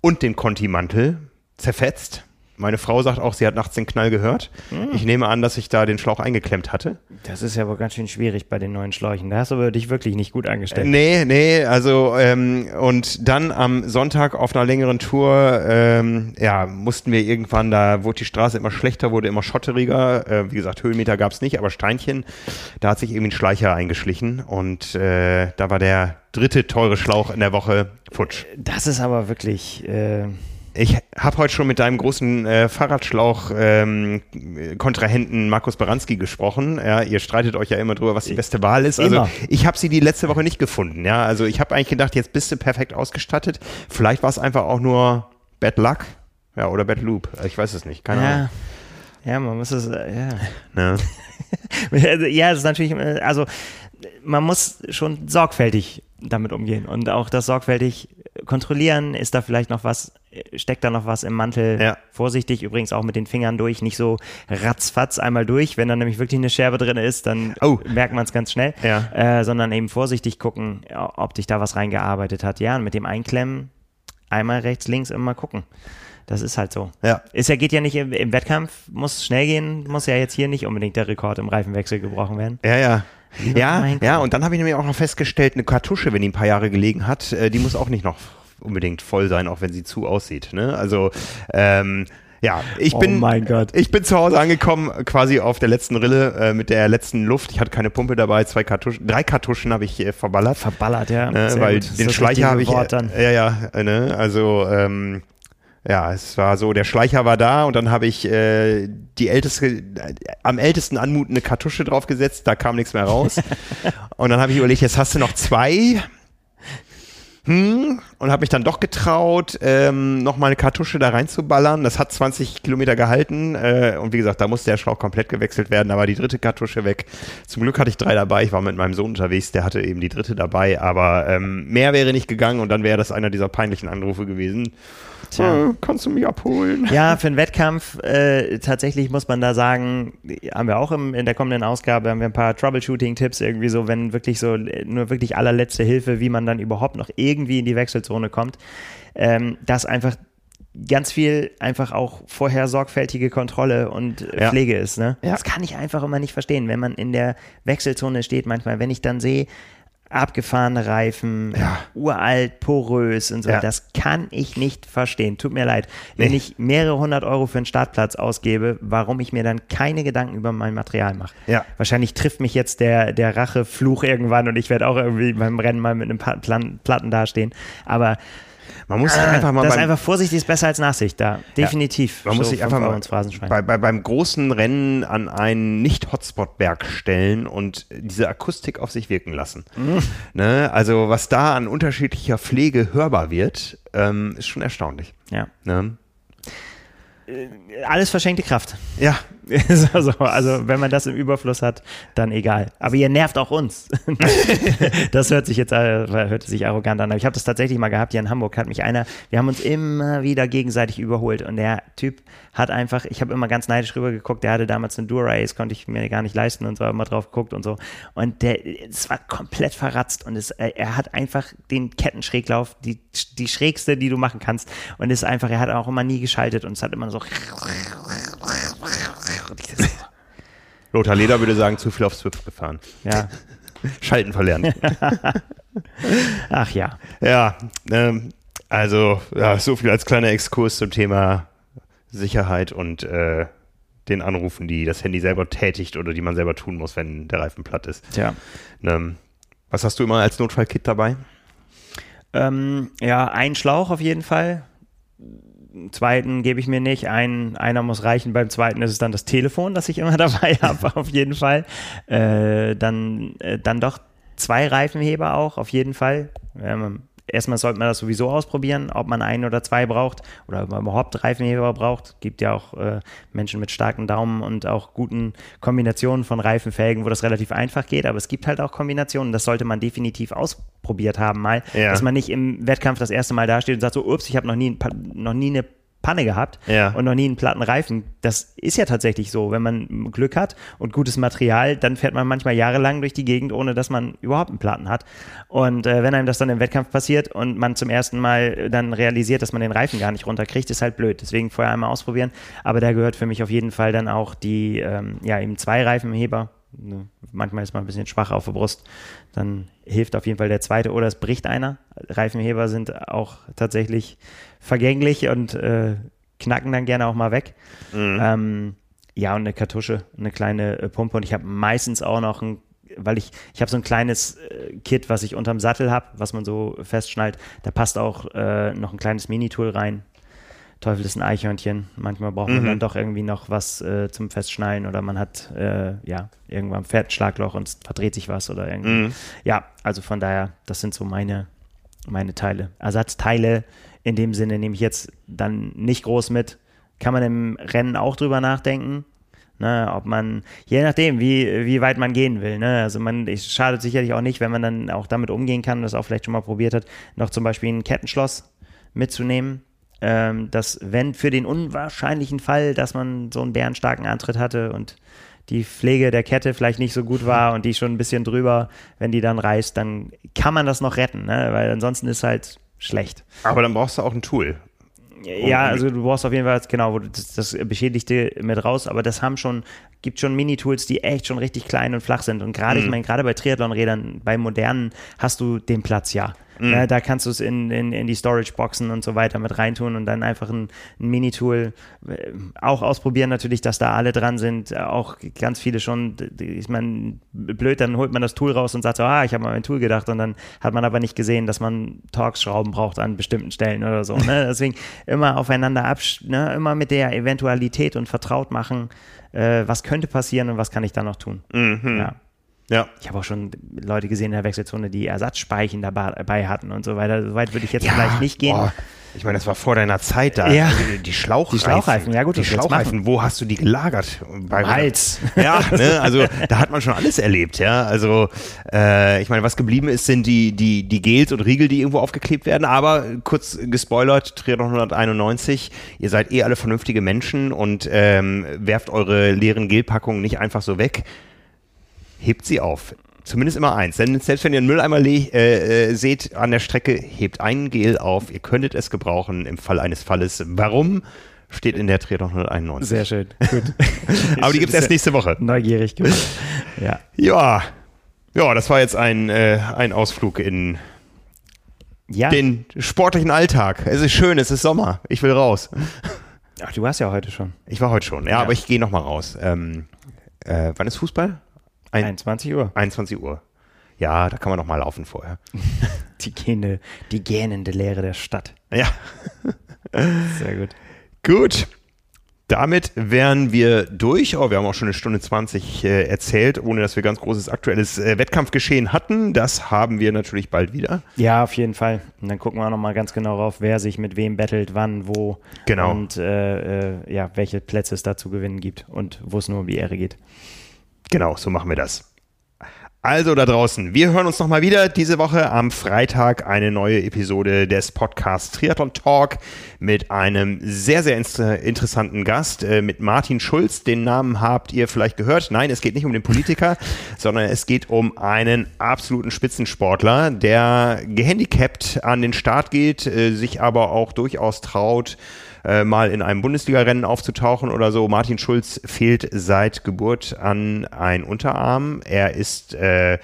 Speaker 1: und den Conti-Mantel zerfetzt. Meine Frau sagt auch, sie hat nachts den Knall gehört. Hm. Ich nehme an, dass ich da den Schlauch eingeklemmt hatte.
Speaker 2: Das ist ja wohl ganz schön schwierig bei den neuen Schläuchen. Da hast du aber dich wirklich nicht gut angestellt. Äh,
Speaker 1: nee, nee, also ähm, und dann am Sonntag auf einer längeren Tour, ähm, ja, mussten wir irgendwann, da wurde die Straße immer schlechter, wurde immer schotteriger. Äh, wie gesagt, Höhenmeter gab es nicht, aber Steinchen. Da hat sich irgendwie ein Schleicher eingeschlichen und äh, da war der dritte teure Schlauch in der Woche futsch.
Speaker 2: Das ist aber wirklich... Äh
Speaker 1: Ich habe heute schon mit deinem großen äh, Fahrradschlauch-Kontrahenten ähm, Markus Baranski gesprochen. Ja, ihr streitet euch ja immer drüber, was die beste Wahl ist. Also immer. ich habe sie die letzte Woche nicht gefunden. Ja, also ich habe eigentlich gedacht, jetzt bist du perfekt ausgestattet. Vielleicht war es einfach auch nur Bad Luck. Ja, oder Bad Loop. Ich weiß es nicht. Keine
Speaker 2: ja.
Speaker 1: Ahnung.
Speaker 2: Ja, man muss es, äh, ja. Ne? ja, es ist natürlich, äh, also man muss schon sorgfältig damit umgehen und auch das sorgfältig kontrollieren. Ist da vielleicht noch was, steckt da noch was im Mantel? Ja. Vorsichtig, übrigens auch mit den Fingern durch, nicht so ratzfatz einmal durch. Wenn da nämlich wirklich eine Scherbe drin ist, dann oh. merkt man es ganz schnell. Ja. Äh, sondern eben vorsichtig gucken, ob dich da was reingearbeitet hat. Ja, und mit dem Einklemmen einmal rechts, links immer gucken. Das ist halt so. Ja. Ist ja, geht ja nicht im, im Wettkampf, muss schnell gehen, muss ja jetzt hier nicht unbedingt der Rekord im Reifenwechsel gebrochen werden.
Speaker 1: Ja, ja. Ja, ja, und dann habe ich nämlich auch noch festgestellt, eine Kartusche, wenn die ein paar Jahre gelegen hat, äh, die muss auch nicht noch unbedingt voll sein, auch wenn sie zu aussieht. Ne? Also ähm, ja, ich bin,
Speaker 2: oh
Speaker 1: ich bin zu Hause angekommen, quasi auf der letzten Rille äh, mit der letzten Luft. Ich hatte keine Pumpe dabei, zwei Kartuschen, drei Kartuschen habe ich äh, verballert.
Speaker 2: Verballert, ja.
Speaker 1: Ne, weil den Schleicher habe ich. Äh, ja, ja, ne, also ähm, ja, es war so, der Schleicher war da und dann habe ich äh, die älteste, äh, am ältesten anmutende Kartusche draufgesetzt, da kam nichts mehr raus. und dann habe ich überlegt, jetzt hast du noch zwei. Hm, und habe mich dann doch getraut, ähm, noch mal eine Kartusche da reinzuballern. Das hat 20 Kilometer gehalten äh, und wie gesagt, da musste der Schlauch komplett gewechselt werden. Da war die dritte Kartusche weg. Zum Glück hatte ich drei dabei. Ich war mit meinem Sohn unterwegs, der hatte eben die dritte dabei. Aber ähm, mehr wäre nicht gegangen und dann wäre das einer dieser peinlichen Anrufe gewesen. Tja. Äh, kannst du mich abholen?
Speaker 2: Ja, für einen Wettkampf äh, tatsächlich muss man da sagen, haben wir auch im, in der kommenden Ausgabe haben wir ein paar Troubleshooting-Tipps irgendwie so, wenn wirklich so nur wirklich allerletzte Hilfe, wie man dann überhaupt noch irgendwie in die Wechselzone kommt. Ähm, dass einfach ganz viel einfach auch vorher sorgfältige Kontrolle und ja. Pflege ist. Ne? Ja. Das kann ich einfach immer nicht verstehen, wenn man in der Wechselzone steht. Manchmal, wenn ich dann sehe, abgefahrene Reifen, ja. uralt, porös und so. Ja. Das kann ich nicht verstehen. Tut mir leid. Nee. Wenn ich mehrere hundert Euro für einen Startplatz ausgebe, warum ich mir dann keine Gedanken über mein Material mache. Ja. Wahrscheinlich trifft mich jetzt der, der Rachefluch irgendwann und ich werde auch irgendwie beim Rennen mal mit einem Platten dastehen. Aber
Speaker 1: man muss sich einfach mal.
Speaker 2: Das ist einfach Vorsicht ist besser als Nachsicht da. Definitiv.
Speaker 1: Ja, man muss sich einfach mal bei, bei, beim großen Rennen an einen Nicht-Hotspot-Berg stellen und diese Akustik auf sich wirken lassen. Mhm. Ne? Also, was da an unterschiedlicher Pflege hörbar wird, ähm, ist schon erstaunlich.
Speaker 2: Ja. Ne? Äh, alles verschenkte Kraft.
Speaker 1: Ja.
Speaker 2: also, also, wenn man das im Überfluss hat, dann egal. Aber ihr nervt auch uns. das hört sich jetzt äh, hört sich arrogant an. Aber ich habe das tatsächlich mal gehabt. Hier in Hamburg hat mich einer, wir haben uns immer wieder gegenseitig überholt. Und der Typ hat einfach, ich habe immer ganz neidisch rüber geguckt, der hatte damals eine Dura-Ace, konnte ich mir gar nicht leisten und so, immer drauf geguckt und so. Und der, es war komplett verratzt und es, äh, er hat einfach den Kettenschräglauf, die, die schrägste, die du machen kannst. Und ist einfach, er hat auch immer nie geschaltet und es hat immer so.
Speaker 1: Lothar Leder würde sagen, zu viel auf Swift gefahren.
Speaker 2: Ja.
Speaker 1: Schalten verlernt.
Speaker 2: Ach ja.
Speaker 1: Ja, ähm, also ja, so viel als kleiner Exkurs zum Thema Sicherheit und äh, den Anrufen, die das Handy selber tätigt oder die man selber tun muss, wenn der Reifen platt ist.
Speaker 2: Tja.
Speaker 1: Ähm, was hast du immer als Notfallkit dabei?
Speaker 2: Ähm, ja, ein Schlauch auf jeden Fall zweiten gebe ich mir nicht. Ein, einer muss reichen. Beim zweiten ist es dann das Telefon, das ich immer dabei habe, auf jeden Fall. Äh, dann, äh, dann doch zwei Reifenheber auch, auf jeden Fall. Ähm, erstmal sollte man das sowieso ausprobieren, ob man einen oder zwei braucht oder ob man überhaupt Reifenheber braucht. Gibt ja auch äh, Menschen mit starken Daumen und auch guten Kombinationen von Reifenfelgen, wo das relativ einfach geht. Aber es gibt halt auch Kombinationen, das sollte man definitiv ausprobiert haben mal, ja. dass man nicht im Wettkampf das erste Mal dasteht und sagt so, ups, ich habe noch nie, noch nie eine Panne gehabt ja. und noch nie einen platten Reifen. Das ist ja tatsächlich so. Wenn man Glück hat und gutes Material, dann fährt man manchmal jahrelang durch die Gegend, ohne dass man überhaupt einen Platten hat. Und äh, wenn einem das dann im Wettkampf passiert und man zum ersten Mal dann realisiert, dass man den Reifen gar nicht runterkriegt, ist halt blöd. Deswegen vorher einmal ausprobieren. Aber da gehört für mich auf jeden Fall dann auch die, ähm, ja, eben zwei Reifenheber Ne, manchmal ist man ein bisschen schwach auf der Brust, dann hilft auf jeden Fall der zweite oder es bricht einer. Reifenheber sind auch tatsächlich vergänglich und äh, knacken dann gerne auch mal weg. Mhm. Ähm, ja, und eine Kartusche, eine kleine äh, Pumpe und ich habe meistens auch noch ein weil ich, ich habe so ein kleines äh, Kit, was ich unterm Sattel habe, was man so festschnallt. Da passt auch äh, noch ein kleines Minitool rein. Teufel ist ein Eichhörnchen. Manchmal braucht man mhm. dann doch irgendwie noch was äh, zum Festschnallen oder man hat äh, ja irgendwann fährt ein Schlagloch und verdreht sich was oder irgendwie. Mhm. Ja, also von daher, das sind so meine, meine Teile. Ersatzteile in dem Sinne nehme ich jetzt dann nicht groß mit. Kann man im Rennen auch drüber nachdenken. Ne, ob man, je nachdem, wie, wie weit man gehen will. Ne? Also man, es schadet sicherlich auch nicht, wenn man dann auch damit umgehen kann, das auch vielleicht schon mal probiert hat, noch zum Beispiel ein Kettenschloss mitzunehmen. Ähm, dass, wenn für den unwahrscheinlichen Fall, dass man so einen bärenstarken Antritt hatte und die Pflege der Kette vielleicht nicht so gut war und die schon ein bisschen drüber, wenn die dann reißt, dann kann man das noch retten, ne? weil ansonsten ist halt schlecht.
Speaker 1: Aber dann brauchst du auch ein Tool.
Speaker 2: Ja, also du brauchst auf jeden Fall, genau, das, das Beschädigte mit raus, aber das haben schon, gibt schon Mini-Tools, die echt schon richtig klein und flach sind. Und gerade, mhm. ich meine, gerade bei Triathlon-Rädern, bei modernen hast du den Platz ja. Mhm. Ja, da kannst du es in, in, in die Storage-Boxen und so weiter mit reintun und dann einfach ein, ein Mini-Tool äh, auch ausprobieren, natürlich, dass da alle dran sind. Auch ganz viele schon, ich meine, blöd, dann holt man das Tool raus und sagt so, ah, ich habe mal ein Tool gedacht und dann hat man aber nicht gesehen, dass man Torx-Schrauben braucht an bestimmten Stellen oder so. Ne? Deswegen immer aufeinander absch, ne? immer mit der Eventualität und vertraut machen, äh, was könnte passieren und was kann ich da noch tun.
Speaker 1: Mhm. Ja. Ja.
Speaker 2: Ich habe auch schon Leute gesehen in der Wechselzone, die Ersatzspeichen dabei hatten und so weiter. So weit würde ich jetzt ja, vielleicht nicht gehen. Boah.
Speaker 1: Ich meine, das war vor deiner Zeit da.
Speaker 2: Ja.
Speaker 1: Die Schlauchreifen.
Speaker 2: Die Schlauchreifen, ja gut.
Speaker 1: Die Schlauchreifen, wo hast du die gelagert?
Speaker 2: Bei Hals.
Speaker 1: Ja, ne? also da hat man schon alles erlebt, ja. Also äh, ich meine, was geblieben ist, sind die, die, die Gels und Riegel, die irgendwo aufgeklebt werden. Aber kurz gespoilert, Triathlon 191, ihr seid eh alle vernünftige Menschen und ähm, werft eure leeren Gelpackungen nicht einfach so weg hebt sie auf. Zumindest immer eins. Denn selbst wenn ihr einen Mülleimer äh, äh, seht an der Strecke, hebt ein Gel auf. Ihr könntet es gebrauchen im Fall eines Falles. Warum? Steht in der Triathlon 191.
Speaker 2: Sehr schön. Gut.
Speaker 1: Aber die gibt es erst nächste Woche.
Speaker 2: Neugierig. Gut.
Speaker 1: Ja. Ja. Ja, das war jetzt ein, äh, ein Ausflug in ja. den sportlichen Alltag. Es ist schön, es ist Sommer. Ich will raus.
Speaker 2: Ach, du warst ja heute schon.
Speaker 1: Ich war heute schon, ja, ja. aber ich gehe nochmal raus. Ähm, äh, wann ist Fußball?
Speaker 2: Ein, 21 Uhr.
Speaker 1: 21 Uhr. Ja, da kann man noch mal laufen vorher.
Speaker 2: die, gähne, die gähnende Leere der Stadt.
Speaker 1: Ja.
Speaker 2: Sehr gut.
Speaker 1: Gut. Damit wären wir durch. Oh, wir haben auch schon eine Stunde 20 äh, erzählt, ohne dass wir ganz großes aktuelles äh, Wettkampfgeschehen hatten. Das haben wir natürlich bald wieder.
Speaker 2: Ja, auf jeden Fall. Und dann gucken wir auch nochmal ganz genau drauf, wer sich mit wem battelt, wann, wo.
Speaker 1: Genau.
Speaker 2: Und äh, äh, ja, welche Plätze es da zu gewinnen gibt und wo es nur um die Ehre geht.
Speaker 1: Genau, so machen wir das. Also da draußen, wir hören uns nochmal wieder diese Woche am Freitag eine neue Episode des Podcasts Triathlon Talk mit einem sehr, sehr interessanten Gast, äh, mit Martin Schulz. Den Namen habt ihr vielleicht gehört. Nein, es geht nicht um den Politiker, sondern es geht um einen absoluten Spitzensportler, der gehandicapt an den Start geht, äh, sich aber auch durchaus traut, äh, mal in einem Bundesliga-Rennen aufzutauchen oder so. Martin Schulz fehlt seit Geburt an ein Unterarm. Er ist äh,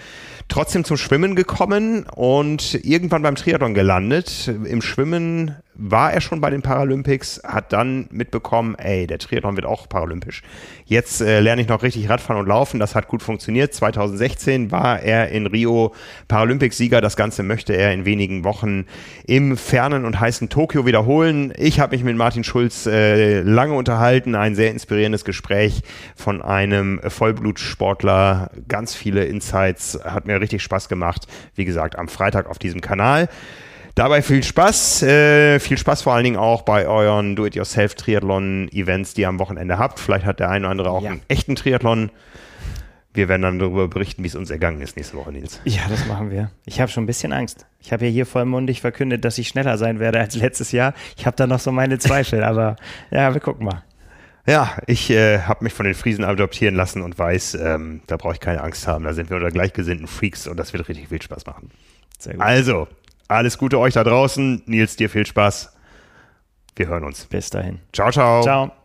Speaker 1: trotzdem zum Schwimmen gekommen und irgendwann beim Triathlon gelandet. Im Schwimmen war er schon bei den Paralympics, hat dann mitbekommen, ey, der Triathlon wird auch paralympisch. Jetzt äh, lerne ich noch richtig Radfahren und Laufen, das hat gut funktioniert. 2016 war er in Rio Paralympicsieger, das Ganze möchte er in wenigen Wochen im fernen und heißen Tokio wiederholen. Ich habe mich mit Martin Schulz äh, lange unterhalten, ein sehr inspirierendes Gespräch von einem Vollblutsportler, ganz viele Insights, hat mir richtig Spaß gemacht. Wie gesagt, am Freitag auf diesem Kanal. Dabei viel Spaß. Äh, viel Spaß vor allen Dingen auch bei euren Do-it-yourself-Triathlon-Events, die ihr am Wochenende habt. Vielleicht hat der eine oder andere auch ja. einen echten Triathlon. Wir werden dann darüber berichten, wie es uns ergangen ist nächste Woche, Nils.
Speaker 2: Ja, das machen wir. Ich habe schon ein bisschen Angst. Ich habe ja hier vollmundig verkündet, dass ich schneller sein werde als letztes Jahr. Ich habe da noch so meine Zweifel, aber ja, wir gucken mal.
Speaker 1: Ja, ich äh, habe mich von den Friesen adoptieren lassen und weiß, ähm, da brauche ich keine Angst haben. Da sind wir unter gleichgesinnten Freaks und das wird richtig viel Spaß machen. Sehr gut. Also, alles Gute euch da draußen. Nils, dir viel Spaß. Wir hören uns.
Speaker 2: Bis dahin.
Speaker 1: Ciao, ciao.
Speaker 2: Ciao.